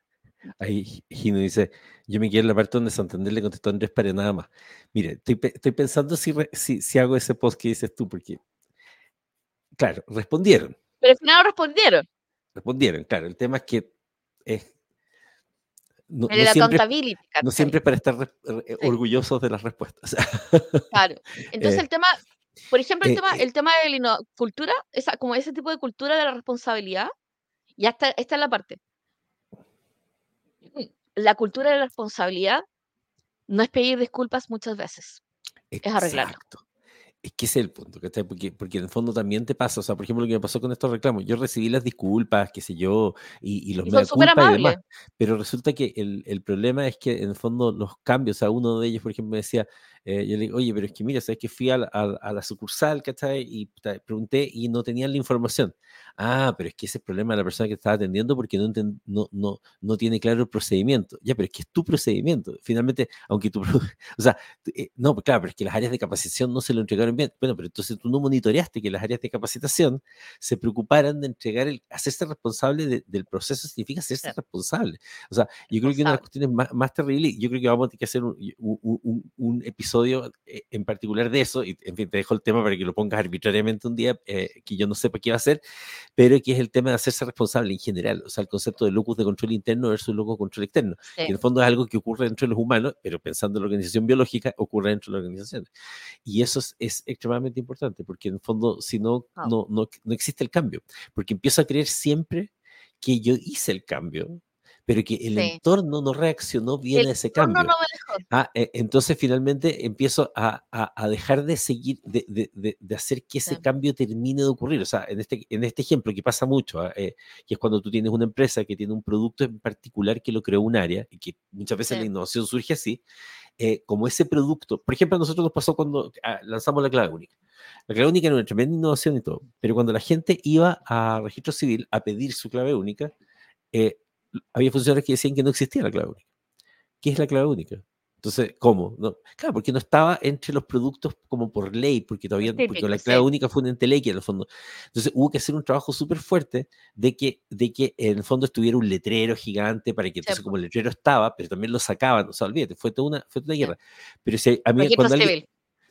Ahí Gino dice, yo me quiero en la parte donde Santander le contestó a Andrés para nada más. Mire, estoy, estoy pensando si, si, si, hago ese post que dices tú, porque, claro, respondieron. Pero al final respondieron. Respondieron, claro. El tema es que es... No, no siempre, no siempre para estar eh, orgullosos de las respuestas. Claro. Entonces eh, el tema, por ejemplo, el, eh, tema, el tema de la cultura, esa, como ese tipo de cultura de la responsabilidad, ya está, esta es la parte la cultura de la responsabilidad no es pedir disculpas muchas veces, es arreglarlo. Es que ese es el punto, Porque, porque en el fondo también te pasa, o sea, por ejemplo, lo que me pasó con estos reclamos, yo recibí las disculpas, qué sé yo, y, los y son súper amables. pero resulta que el, el, problema es que en el fondo los cambios, o sea, uno de ellos, por ejemplo, me decía, eh, yo le digo, oye, pero es que mira, sabes que fui a la, a, la sucursal, ¿cachai? Y pregunté y no tenían la información. Ah, pero es que ese es el problema de la persona que estaba atendiendo porque no, no, no, no tiene claro el procedimiento. Ya, pero es que es tu procedimiento. Finalmente, aunque tú, o sea, eh, no, pues claro, pero es que las áreas de capacitación no se lo entregaron bien. Bueno, pero entonces tú no monitoreaste que las áreas de capacitación se preocuparan de entregar, el, hacerse responsable del proceso significa hacerse responsable. O sea, yo creo que una de las cuestiones más, más terribles, yo creo que vamos a tener que hacer un, un, un episodio episodio eh, en particular de eso, y en fin, te dejo el tema para que lo pongas arbitrariamente un día, eh, que yo no sepa qué va a hacer, pero que es el tema de hacerse responsable en general, o sea, el concepto de locus de control interno versus locus de control externo. Y en el fondo es algo que ocurre entre los humanos, pero pensando en la organización biológica, ocurre dentro de la organización. Y eso es, extremadamente importante, porque en el fondo, si no, ah. no, no, no existe el cambio, porque empiezo a creer siempre que yo hice el cambio, pero que el entorno no reaccionó bien a ese cambio. No ah, e, entonces finalmente empiezo a, a, dejar de seguir, de, de, de hacer que ese cambio termine de ocurrir. O sea, en este, en este ejemplo que pasa mucho, ah, eh, que es cuando tú tienes una empresa que tiene un producto en particular que lo creó un área, y que muchas veces la innovación surge así, eh, como ese producto, por ejemplo, a nosotros nos pasó cuando ah, lanzamos la clave única. La clave única era una tremenda innovación y todo, pero cuando la gente iba a registro civil a pedir su clave única, eh, había funcionarios que decían que no existía la clave única. ¿Qué es la clave única? Entonces, ¿cómo? No, claro, porque no estaba entre los productos como por ley, porque todavía porque la clave única fue una entelequia en el fondo. Entonces, hubo que hacer un trabajo súper fuerte de que, de que en el fondo estuviera un letrero gigante para que entonces, como el letrero estaba, pero también lo sacaban, o sea, olvídate, fue toda una, fue toda una guerra. Pero si a mí, cuando alguien,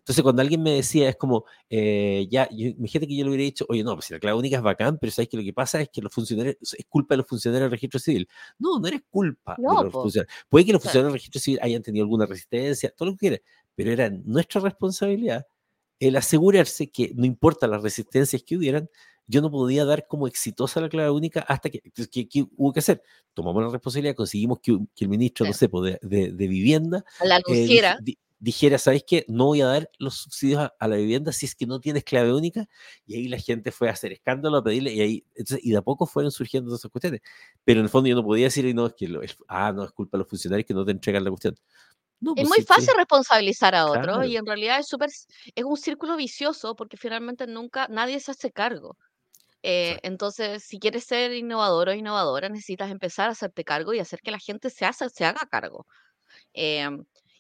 entonces, cuando alguien me decía, es como, eh, ya, yo, imagínate que yo le hubiera dicho, oye, no, pues si la clave única es bacán, pero sabes que lo que pasa es que los funcionarios, es culpa de los funcionarios del registro civil. No, no eres culpa de los funcionarios. Puede que los funcionarios del registro civil hayan tenido alguna resistencia, todo lo que quieras, pero era nuestra responsabilidad el asegurarse que no importa las resistencias que hubieran, yo no podía dar como exitosa la clave única hasta que, que, hubo que hacer. Tomamos la responsabilidad, conseguimos que, el ministro, no sé, pues, de, de, vivienda, la eh, dijera, ¿sabes qué? No voy a dar los subsidios a, la vivienda si es que no tienes clave única. Y ahí la gente fue a hacer escándalo, a pedirle, y ahí, entonces, y de a poco fueron surgiendo esas cuestiones. Pero en el fondo yo no podía decir, y no, es que, lo, ah, no, es culpa de los funcionarios que no te entregan la cuestión. es pues muy fácil responsabilizar a otro y en realidad es súper, es un círculo vicioso porque finalmente nunca, nadie se hace cargo. Eh, entonces, si quieres ser innovador o innovadora, necesitas empezar a hacerte cargo y hacer que la gente se, haga, se haga cargo. Eh,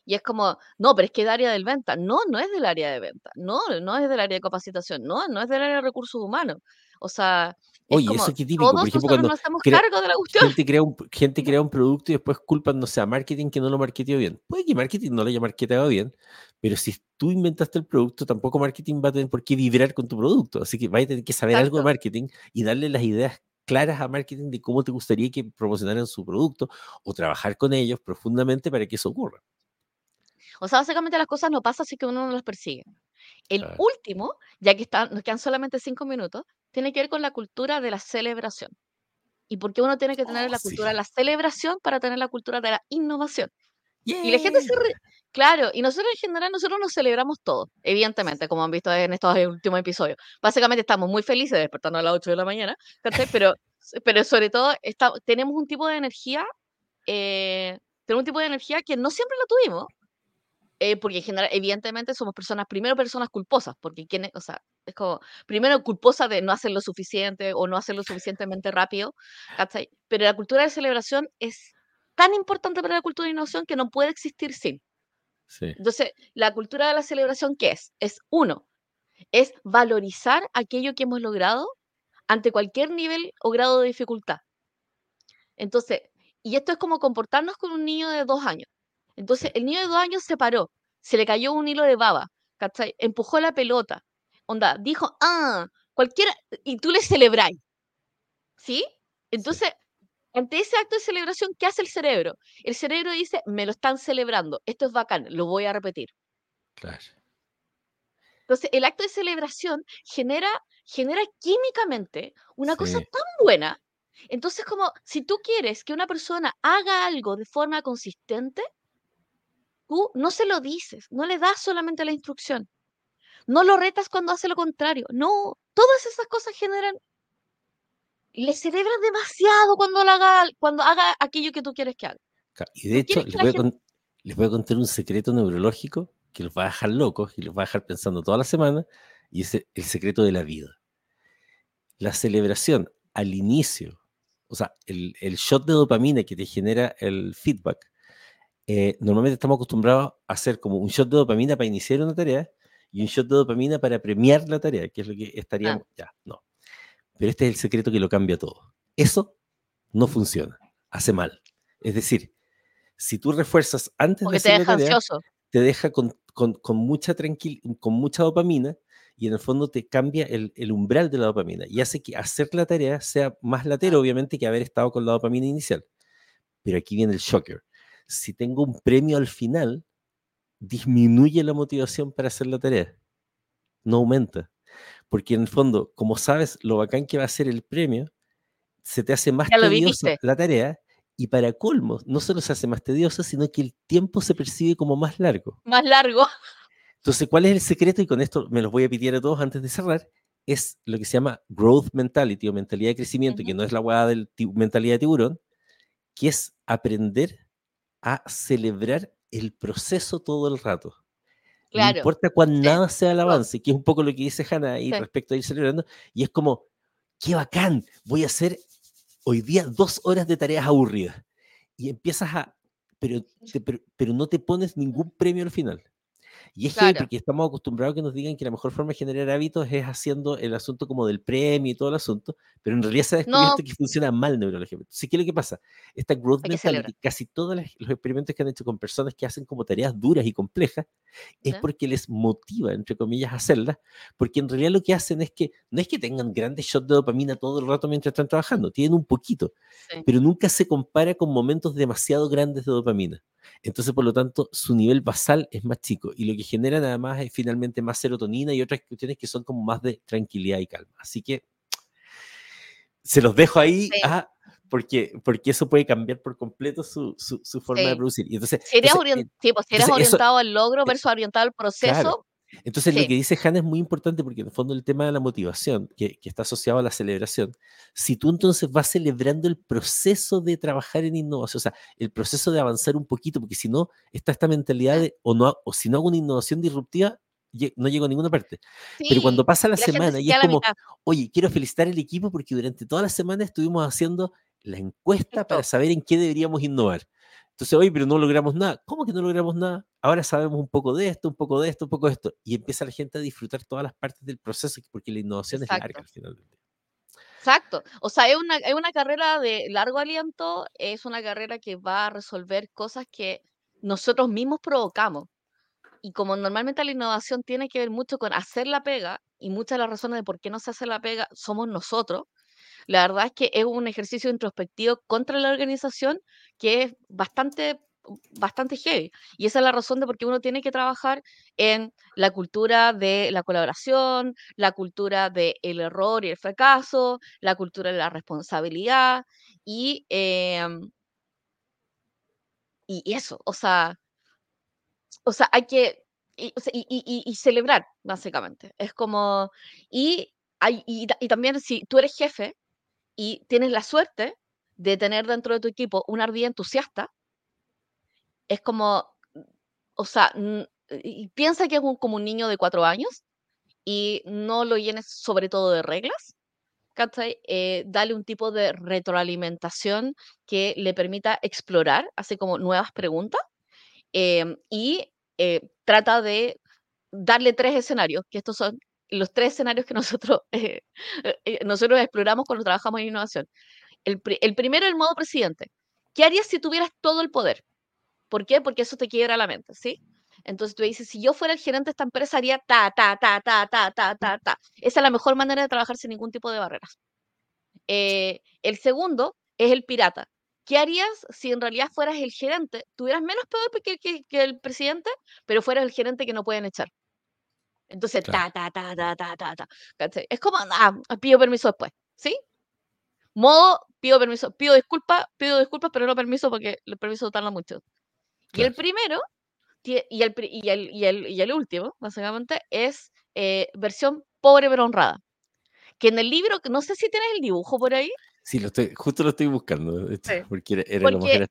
Y es como, no, pero es que es área del venta. No, no es del área de venta. No, no es del área de capacitación. No, no es del área de recursos humanos. O sea, es Oye, como, eso qué típico. todos Por ejemplo, nosotros cuando nos hacemos crea- cargo de la cuestión. gente crea, un, gente crea un producto y después culpan, no sé, a marketing que no lo marketeó bien. Puede que marketing no lo haya marketeado bien, pero si tú inventaste el producto, tampoco marketing va a tener por qué vibrar con tu producto. Así que vas a tener que saber algo de marketing y darle las ideas claras a marketing de cómo te gustaría que promocionaran su producto o trabajar con ellos profundamente para que eso ocurra. O sea, básicamente las cosas no pasan si que uno no las persigue. El último, ya que están, nos quedan solamente cinco minutos, tiene que ver con la cultura de la celebración. Y por qué uno tiene que tener Oh, la sí. cultura de la celebración para tener la cultura de la innovación. Y la gente se ríe. Claro, y nosotros en general, nosotros nos celebramos todo, evidentemente, como han visto en estos últimos episodios. Básicamente estamos muy felices despertando a las 8 de la mañana. Pero, pero sobre todo está, tenemos un tipo de energía, eh, tenemos un tipo de energía que no siempre la tuvimos, eh, porque en general, evidentemente, somos personas, primero personas culposas, porque quienes, o sea, es como, primero culposa de no hacer lo suficiente o no hacer lo suficientemente rápido, ¿cachai? Pero la cultura de celebración es tan importante para la cultura de innovación que no puede existir sin. Sí, Entonces, la cultura de la celebración, ¿qué es? Es uno, es valorizar aquello que hemos logrado ante cualquier nivel o grado de dificultad. Entonces, y esto es como comportarnos con un niño de dos años. Entonces, el niño de dos años se paró, se le cayó un hilo de baba, ¿cachai? Empujó la pelota, onda, dijo, ah, cualquiera, y tú le celebráis, ¿sí? Entonces, ante ese acto de celebración, ¿qué hace el cerebro? El cerebro dice, me lo están celebrando, esto es bacán, lo voy a repetir. claro. Entonces, el acto de celebración genera, genera químicamente una cosa Sí, tan buena. Entonces, como si tú quieres que una persona haga algo de forma consistente, tú no se lo dices, no le das solamente la instrucción, no lo retas cuando hace lo contrario. No, todas esas cosas generan, le celebras demasiado cuando, lo haga, cuando haga aquello que tú quieres que haga. Y de hecho, les voy, a gente... con- les voy a contar un secreto neurológico que los va a dejar locos y los va a dejar pensando toda la semana, y es el secreto de la vida. La celebración al inicio, o sea, el, el shot de dopamina que te genera el feedback, eh, normalmente estamos acostumbrados a hacer como un shot de dopamina para iniciar una tarea y un shot de dopamina para premiar la tarea, que es lo que Ah, estaríamos, ya, no. Pero este es el secreto que lo cambia todo. Eso no funciona, hace mal. Es decir, si tú refuerzas antes de porque te hacer la deja tarea, ansioso. te deja con, con- con mucha tranquil con mucha dopamina y en el fondo te cambia el, el umbral de la dopamina y hace que hacer la tarea sea más latero, obviamente, que haber estado con la dopamina inicial. Pero aquí viene el shocker. Si tengo un premio al final, disminuye la motivación para hacer la tarea. No aumenta. Porque en el fondo, como sabes lo bacán que va a ser el premio, se te hace más tediosa la tarea y para colmo, no solo se hace más tediosa, sino que el tiempo se percibe como más largo. Más largo. Entonces, ¿cuál es el secreto? Y con esto me los voy a pedir a todos antes de cerrar. Es lo que se llama growth mentality o mentalidad de crecimiento, que Ujú. no es la hueá de mentalidad de tiburón, que es aprender a celebrar el proceso todo el rato. No importa cuán nada sea el avance, que es un poco lo que dice Hannah ahí Sí. respecto a ir celebrando, y es como, qué bacán, voy a hacer hoy día dos horas de tareas aburridas. Y empiezas a, pero, te- pero, pero no te pones ningún premio al final. Y es porque estamos acostumbrados a que nos digan que la mejor forma de generar hábitos es haciendo el asunto como del premio y todo el asunto, pero en realidad se ha descubierto No, que funciona mal neurológicamente. Entonces, ¿qué es lo que pasa? Esta growth que mentality, casi todos los experimentos que han hecho con personas que hacen como tareas duras y complejas, es ¿sí? porque les motiva, entre comillas, a hacerlas, porque en realidad lo que hacen es que no es que tengan grandes shots de dopamina todo el rato mientras están trabajando, tienen un poquito, Sí. pero nunca se compara con momentos demasiado grandes de dopamina. Entonces, por lo tanto, su nivel basal es más chico y lo que genera nada más es finalmente más serotonina y otras cuestiones que son como más de tranquilidad y calma. Así que se los dejo ahí Sí. ah, porque, porque eso puede cambiar por completo su, su- su forma de producir. Y entonces, Si eres, entonces, eh, pues, si eres entonces eso, orientado al logro eh, versus orientado al claro. Entonces, lo sí, que dice Hannah es muy importante porque en el fondo el tema de la motivación, que, que está asociado a la celebración, si tú entonces vas celebrando el proceso de trabajar en innovación, o sea, el proceso de avanzar un poquito, porque si no, está esta mentalidad sí. de, o, no, o si no hago una innovación disruptiva, no llego a ninguna parte. Pero cuando Sí, pasa la la semana se y es como, mitad. oye, quiero felicitar al equipo porque durante toda la semana estuvimos haciendo la encuesta para Esto, saber en qué deberíamos innovar. Entonces, oye, pero no logramos nada. ¿Cómo que no logramos nada? Ahora sabemos un poco de esto, un poco de esto, un poco de esto. Y empieza la gente a disfrutar todas las partes del proceso, porque la innovación es larga al final del día. Exacto. O sea, es una, es una carrera de largo aliento, es una carrera que va a resolver cosas que nosotros mismos provocamos. Y como normalmente la innovación tiene que ver mucho con hacer la pega, y muchas de las razones de por qué no se hace la pega somos nosotros, la verdad es que es un ejercicio introspectivo contra la organización que es bastante bastante heavy. Y esa es la razón de por qué uno tiene que trabajar en la cultura de la colaboración, la cultura del error y el fracaso, la cultura de la responsabilidad y, em y eso, o sea o sea, hay que y, celebrar, básicamente. Es como y y y también si tú eres jefe y tienes la suerte de tener dentro de tu equipo un ardilla entusiasta es como, o sea, piensa que es como un niño de 4 años, y no lo llenes sobre todo de reglas. Eh, dale un tipo de retroalimentación que le permita explorar, así como nuevas preguntas, em, y, eh, trata de darle 3 escenarios, que estos son los 3 escenarios que nosotros, eh, eh, nosotros exploramos cuando trabajamos en innovación. El el primero, el modo presidente. ¿Qué harías si tuvieras todo el poder? ¿Por qué? Porque eso te quiebra la mente, ¿sí? Entonces tú dices, si yo fuera el gerente de esta empresa haría ta, ta, ta, ta, ta, ta, ta, ta. Esa es la mejor manera de trabajar sin ningún tipo de barreras. Eh, el segundo es el pirata. ¿Qué harías si en realidad fueras el gerente? Tuvieras menos poder que el presidente, pero fueras el gerente que no pueden echar. Entonces, Claro. ta, ta, ta, ta, ta, ta, ta. Es como, ah, pido permiso después, ¿sí? Modo, pido permiso, pido disculpas, pido disculpas, pero no permiso porque el permiso tarda mucho. Y el primero, y el y el y el y el último, básicamente, es, eh, versión pobre pero honrada. Que en el libro, no sé si tienes el dibujo por ahí. Sí, lo estoy justo lo estoy buscando, de hecho, Sí. porque era era lo más Porque gra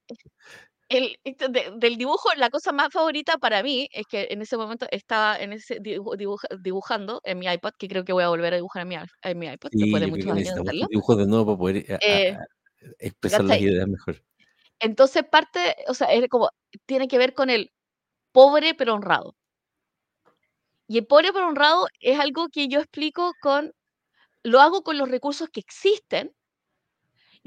el de del dibujo, la cosa más favorita para mí es que en ese momento estaba en ese dibu dibuja dibujando en mi iPad, que creo que voy a volver a dibujar en mi en mi iPad después Sí, de yo creo muchos años de dibujos de nuevo para poder, eh, a Eh a expresar las ideas mejor. Entonces parte, o sea, es como tiene que ver con el pobre pero honrado. Y el pobre pero honrado es algo que yo explico con lo hago con los recursos que existen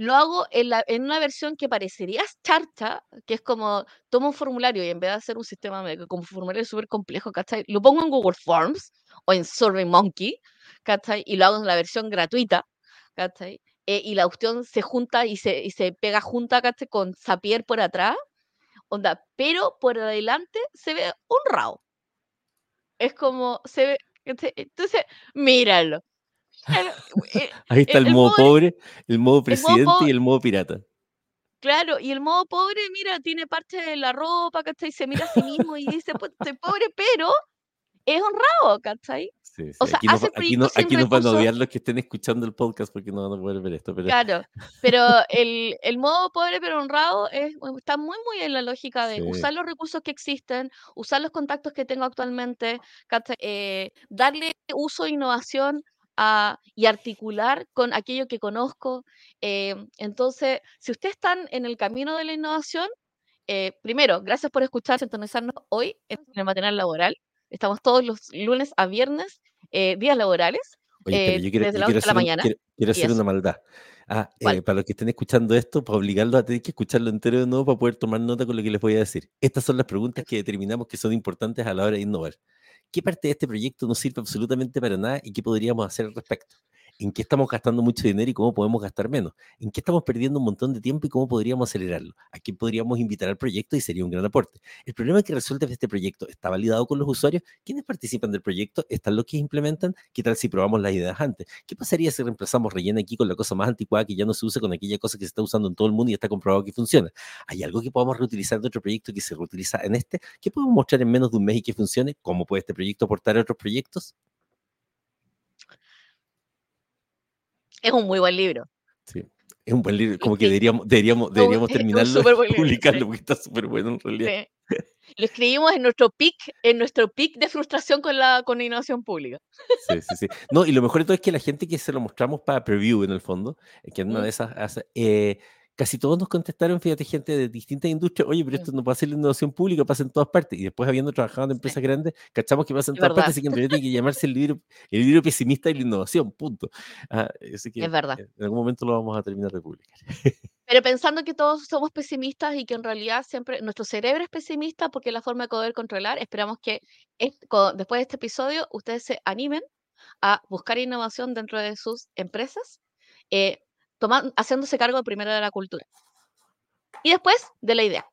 lo hago en la en una versión que parecería charcha, que es como tomo un formulario y en vez de hacer un sistema como formulario supercomplejo, ¿cachai? Lo pongo en Google Forms o en SurveyMonkey, ¿cachai? Y lo hago en la versión gratuita, ¿cachai? Eh, y la cuestión se junta y se y se pega junta, ¿cachai? Con Zapier por atrás, onda, pero por adelante se ve honrado. Es como se ve, ¿cachai? Entonces, míralo. Eh, Ahí está el modo pobre el modo presidente y el modo pirata. Claro, y el modo pobre, mira, tiene parte de la ropa, ¿cachai? Se mira a sí mismo y dice: "Pues estoy pobre, pero es honrado", ¿cachai? Sí, O sí, sea, aquí hace aquí no aquí nos van a odiar los que estén escuchando el podcast porque no van a poder ver esto, pero Claro, pero el el modo pobre pero honrado es está muy, muy en la lógica de Sí. usar los recursos que existen, usar los contactos que tengo actualmente. Eh, darle uso e innovación a y articular con aquello que conozco. Em, entonces, si ustedes están en el camino de la innovación, eh, primero, gracias por escuchar, sintonizarnos hoy en el matinal laboral. Estamos todos los lunes a viernes, eh, días laborales, Oye, espera, eh, yo quiero desde yo las 8 quiero de la hacer un mañana, quiero quiero hacer una maldad. Ah, eh, para los que estén escuchando esto, para obligarlos a tener que escucharlo entero de nuevo para poder tomar nota con lo que les voy a decir. Estas son las preguntas que determinamos que son importantes a la hora de innovar. ¿Qué parte de este proyecto no sirve absolutamente para nada y qué podríamos hacer al respecto? ¿En qué estamos gastando mucho dinero y cómo podemos gastar menos? ¿En qué estamos perdiendo un montón de tiempo y cómo podríamos acelerarlo? ¿A quién podríamos invitar al proyecto y sería un gran aporte? El problema que resuelve este proyecto está validado con los usuarios. ¿Quiénes participan del proyecto? ¿Están los que implementan? ¿Qué tal si probamos las ideas antes? ¿Qué pasaría si reemplazamos rellena aquí con la cosa más anticuada que ya no se usa con aquella cosa que se está usando en todo el mundo y está comprobado que funciona? ¿Hay algo que podamos reutilizar de otro proyecto que se reutiliza en este? ¿Qué podemos mostrar en menos de un mes y que funcione? ¿Cómo puede este proyecto aportar a otros proyectos? Es un muy buen libro. Sí, es un buen libro, como que deberíamos deberíamos deberíamos terminarlo publicarlo porque está superbueno en realidad. Sí. Lo escribimos en nuestro peak en nuestro peak de frustración con la con innovación pública. Sí, sí, sí. No, y lo mejor de todo es que la gente que se lo mostramos para preview en el fondo, eh, que en una de esas hace, eh, casi todos nos contestaron, fíjate, gente de distintas industrias, oye, pero esto no pasa en la innovación pública, pasa en todas partes. Y después, habiendo trabajado en Sí. empresas grandes, cachamos que pasa en Es todas verdad. partes, así que en realidad tiene que llamarse el libro, el libro pesimista de la innovación, punto. Ah, así que Es verdad. eh, en algún momento lo vamos a terminar de publicar. Pero pensando que todos somos pesimistas y que en realidad siempre nuestro cerebro es pesimista porque es la forma de poder controlar, esperamos que después de este episodio ustedes se animen a buscar innovación dentro de sus empresas, eh, haciéndose cargo primero de la cultura y después de la idea.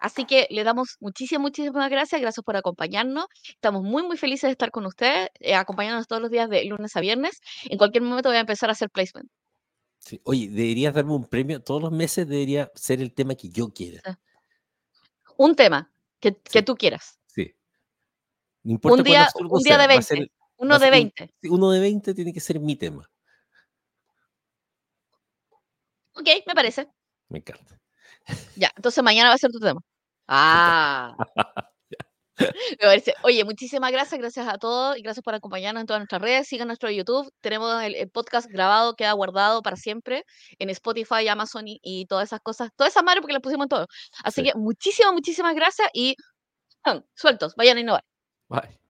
Así que le damos muchísimas, muchísimas gracias. Gracias por acompañarnos. Estamos muy, muy felices de estar con ustedes, eh, acompañándonos todos los días de lunes a viernes. En cualquier momento voy a empezar a hacer placement. Sí. Oye, deberías darme un premio, todos los meses debería ser el tema que yo quiera. Un tema que, que Sí. tú quieras. Sí. No importa Un día, un día sea, de va a ser 20. el- va Uno de ser un- 20. sí, uno de 20 tiene que ser mi tema. Ok, me parece. Me encanta. Ya, entonces mañana va a ser tu tema. Ah. Me parece. Oye, muchísimas gracias, gracias a todos y gracias por acompañarnos en todas nuestras redes. Sigan nuestro YouTube. Tenemos el, el podcast grabado, queda guardado para siempre en Spotify, Amazon y, y todas esas cosas. Todas esas madres porque las pusimos en todo. Así Sí. que muchísimas, muchísimas gracias y sueltos, vayan a innovar. Bye.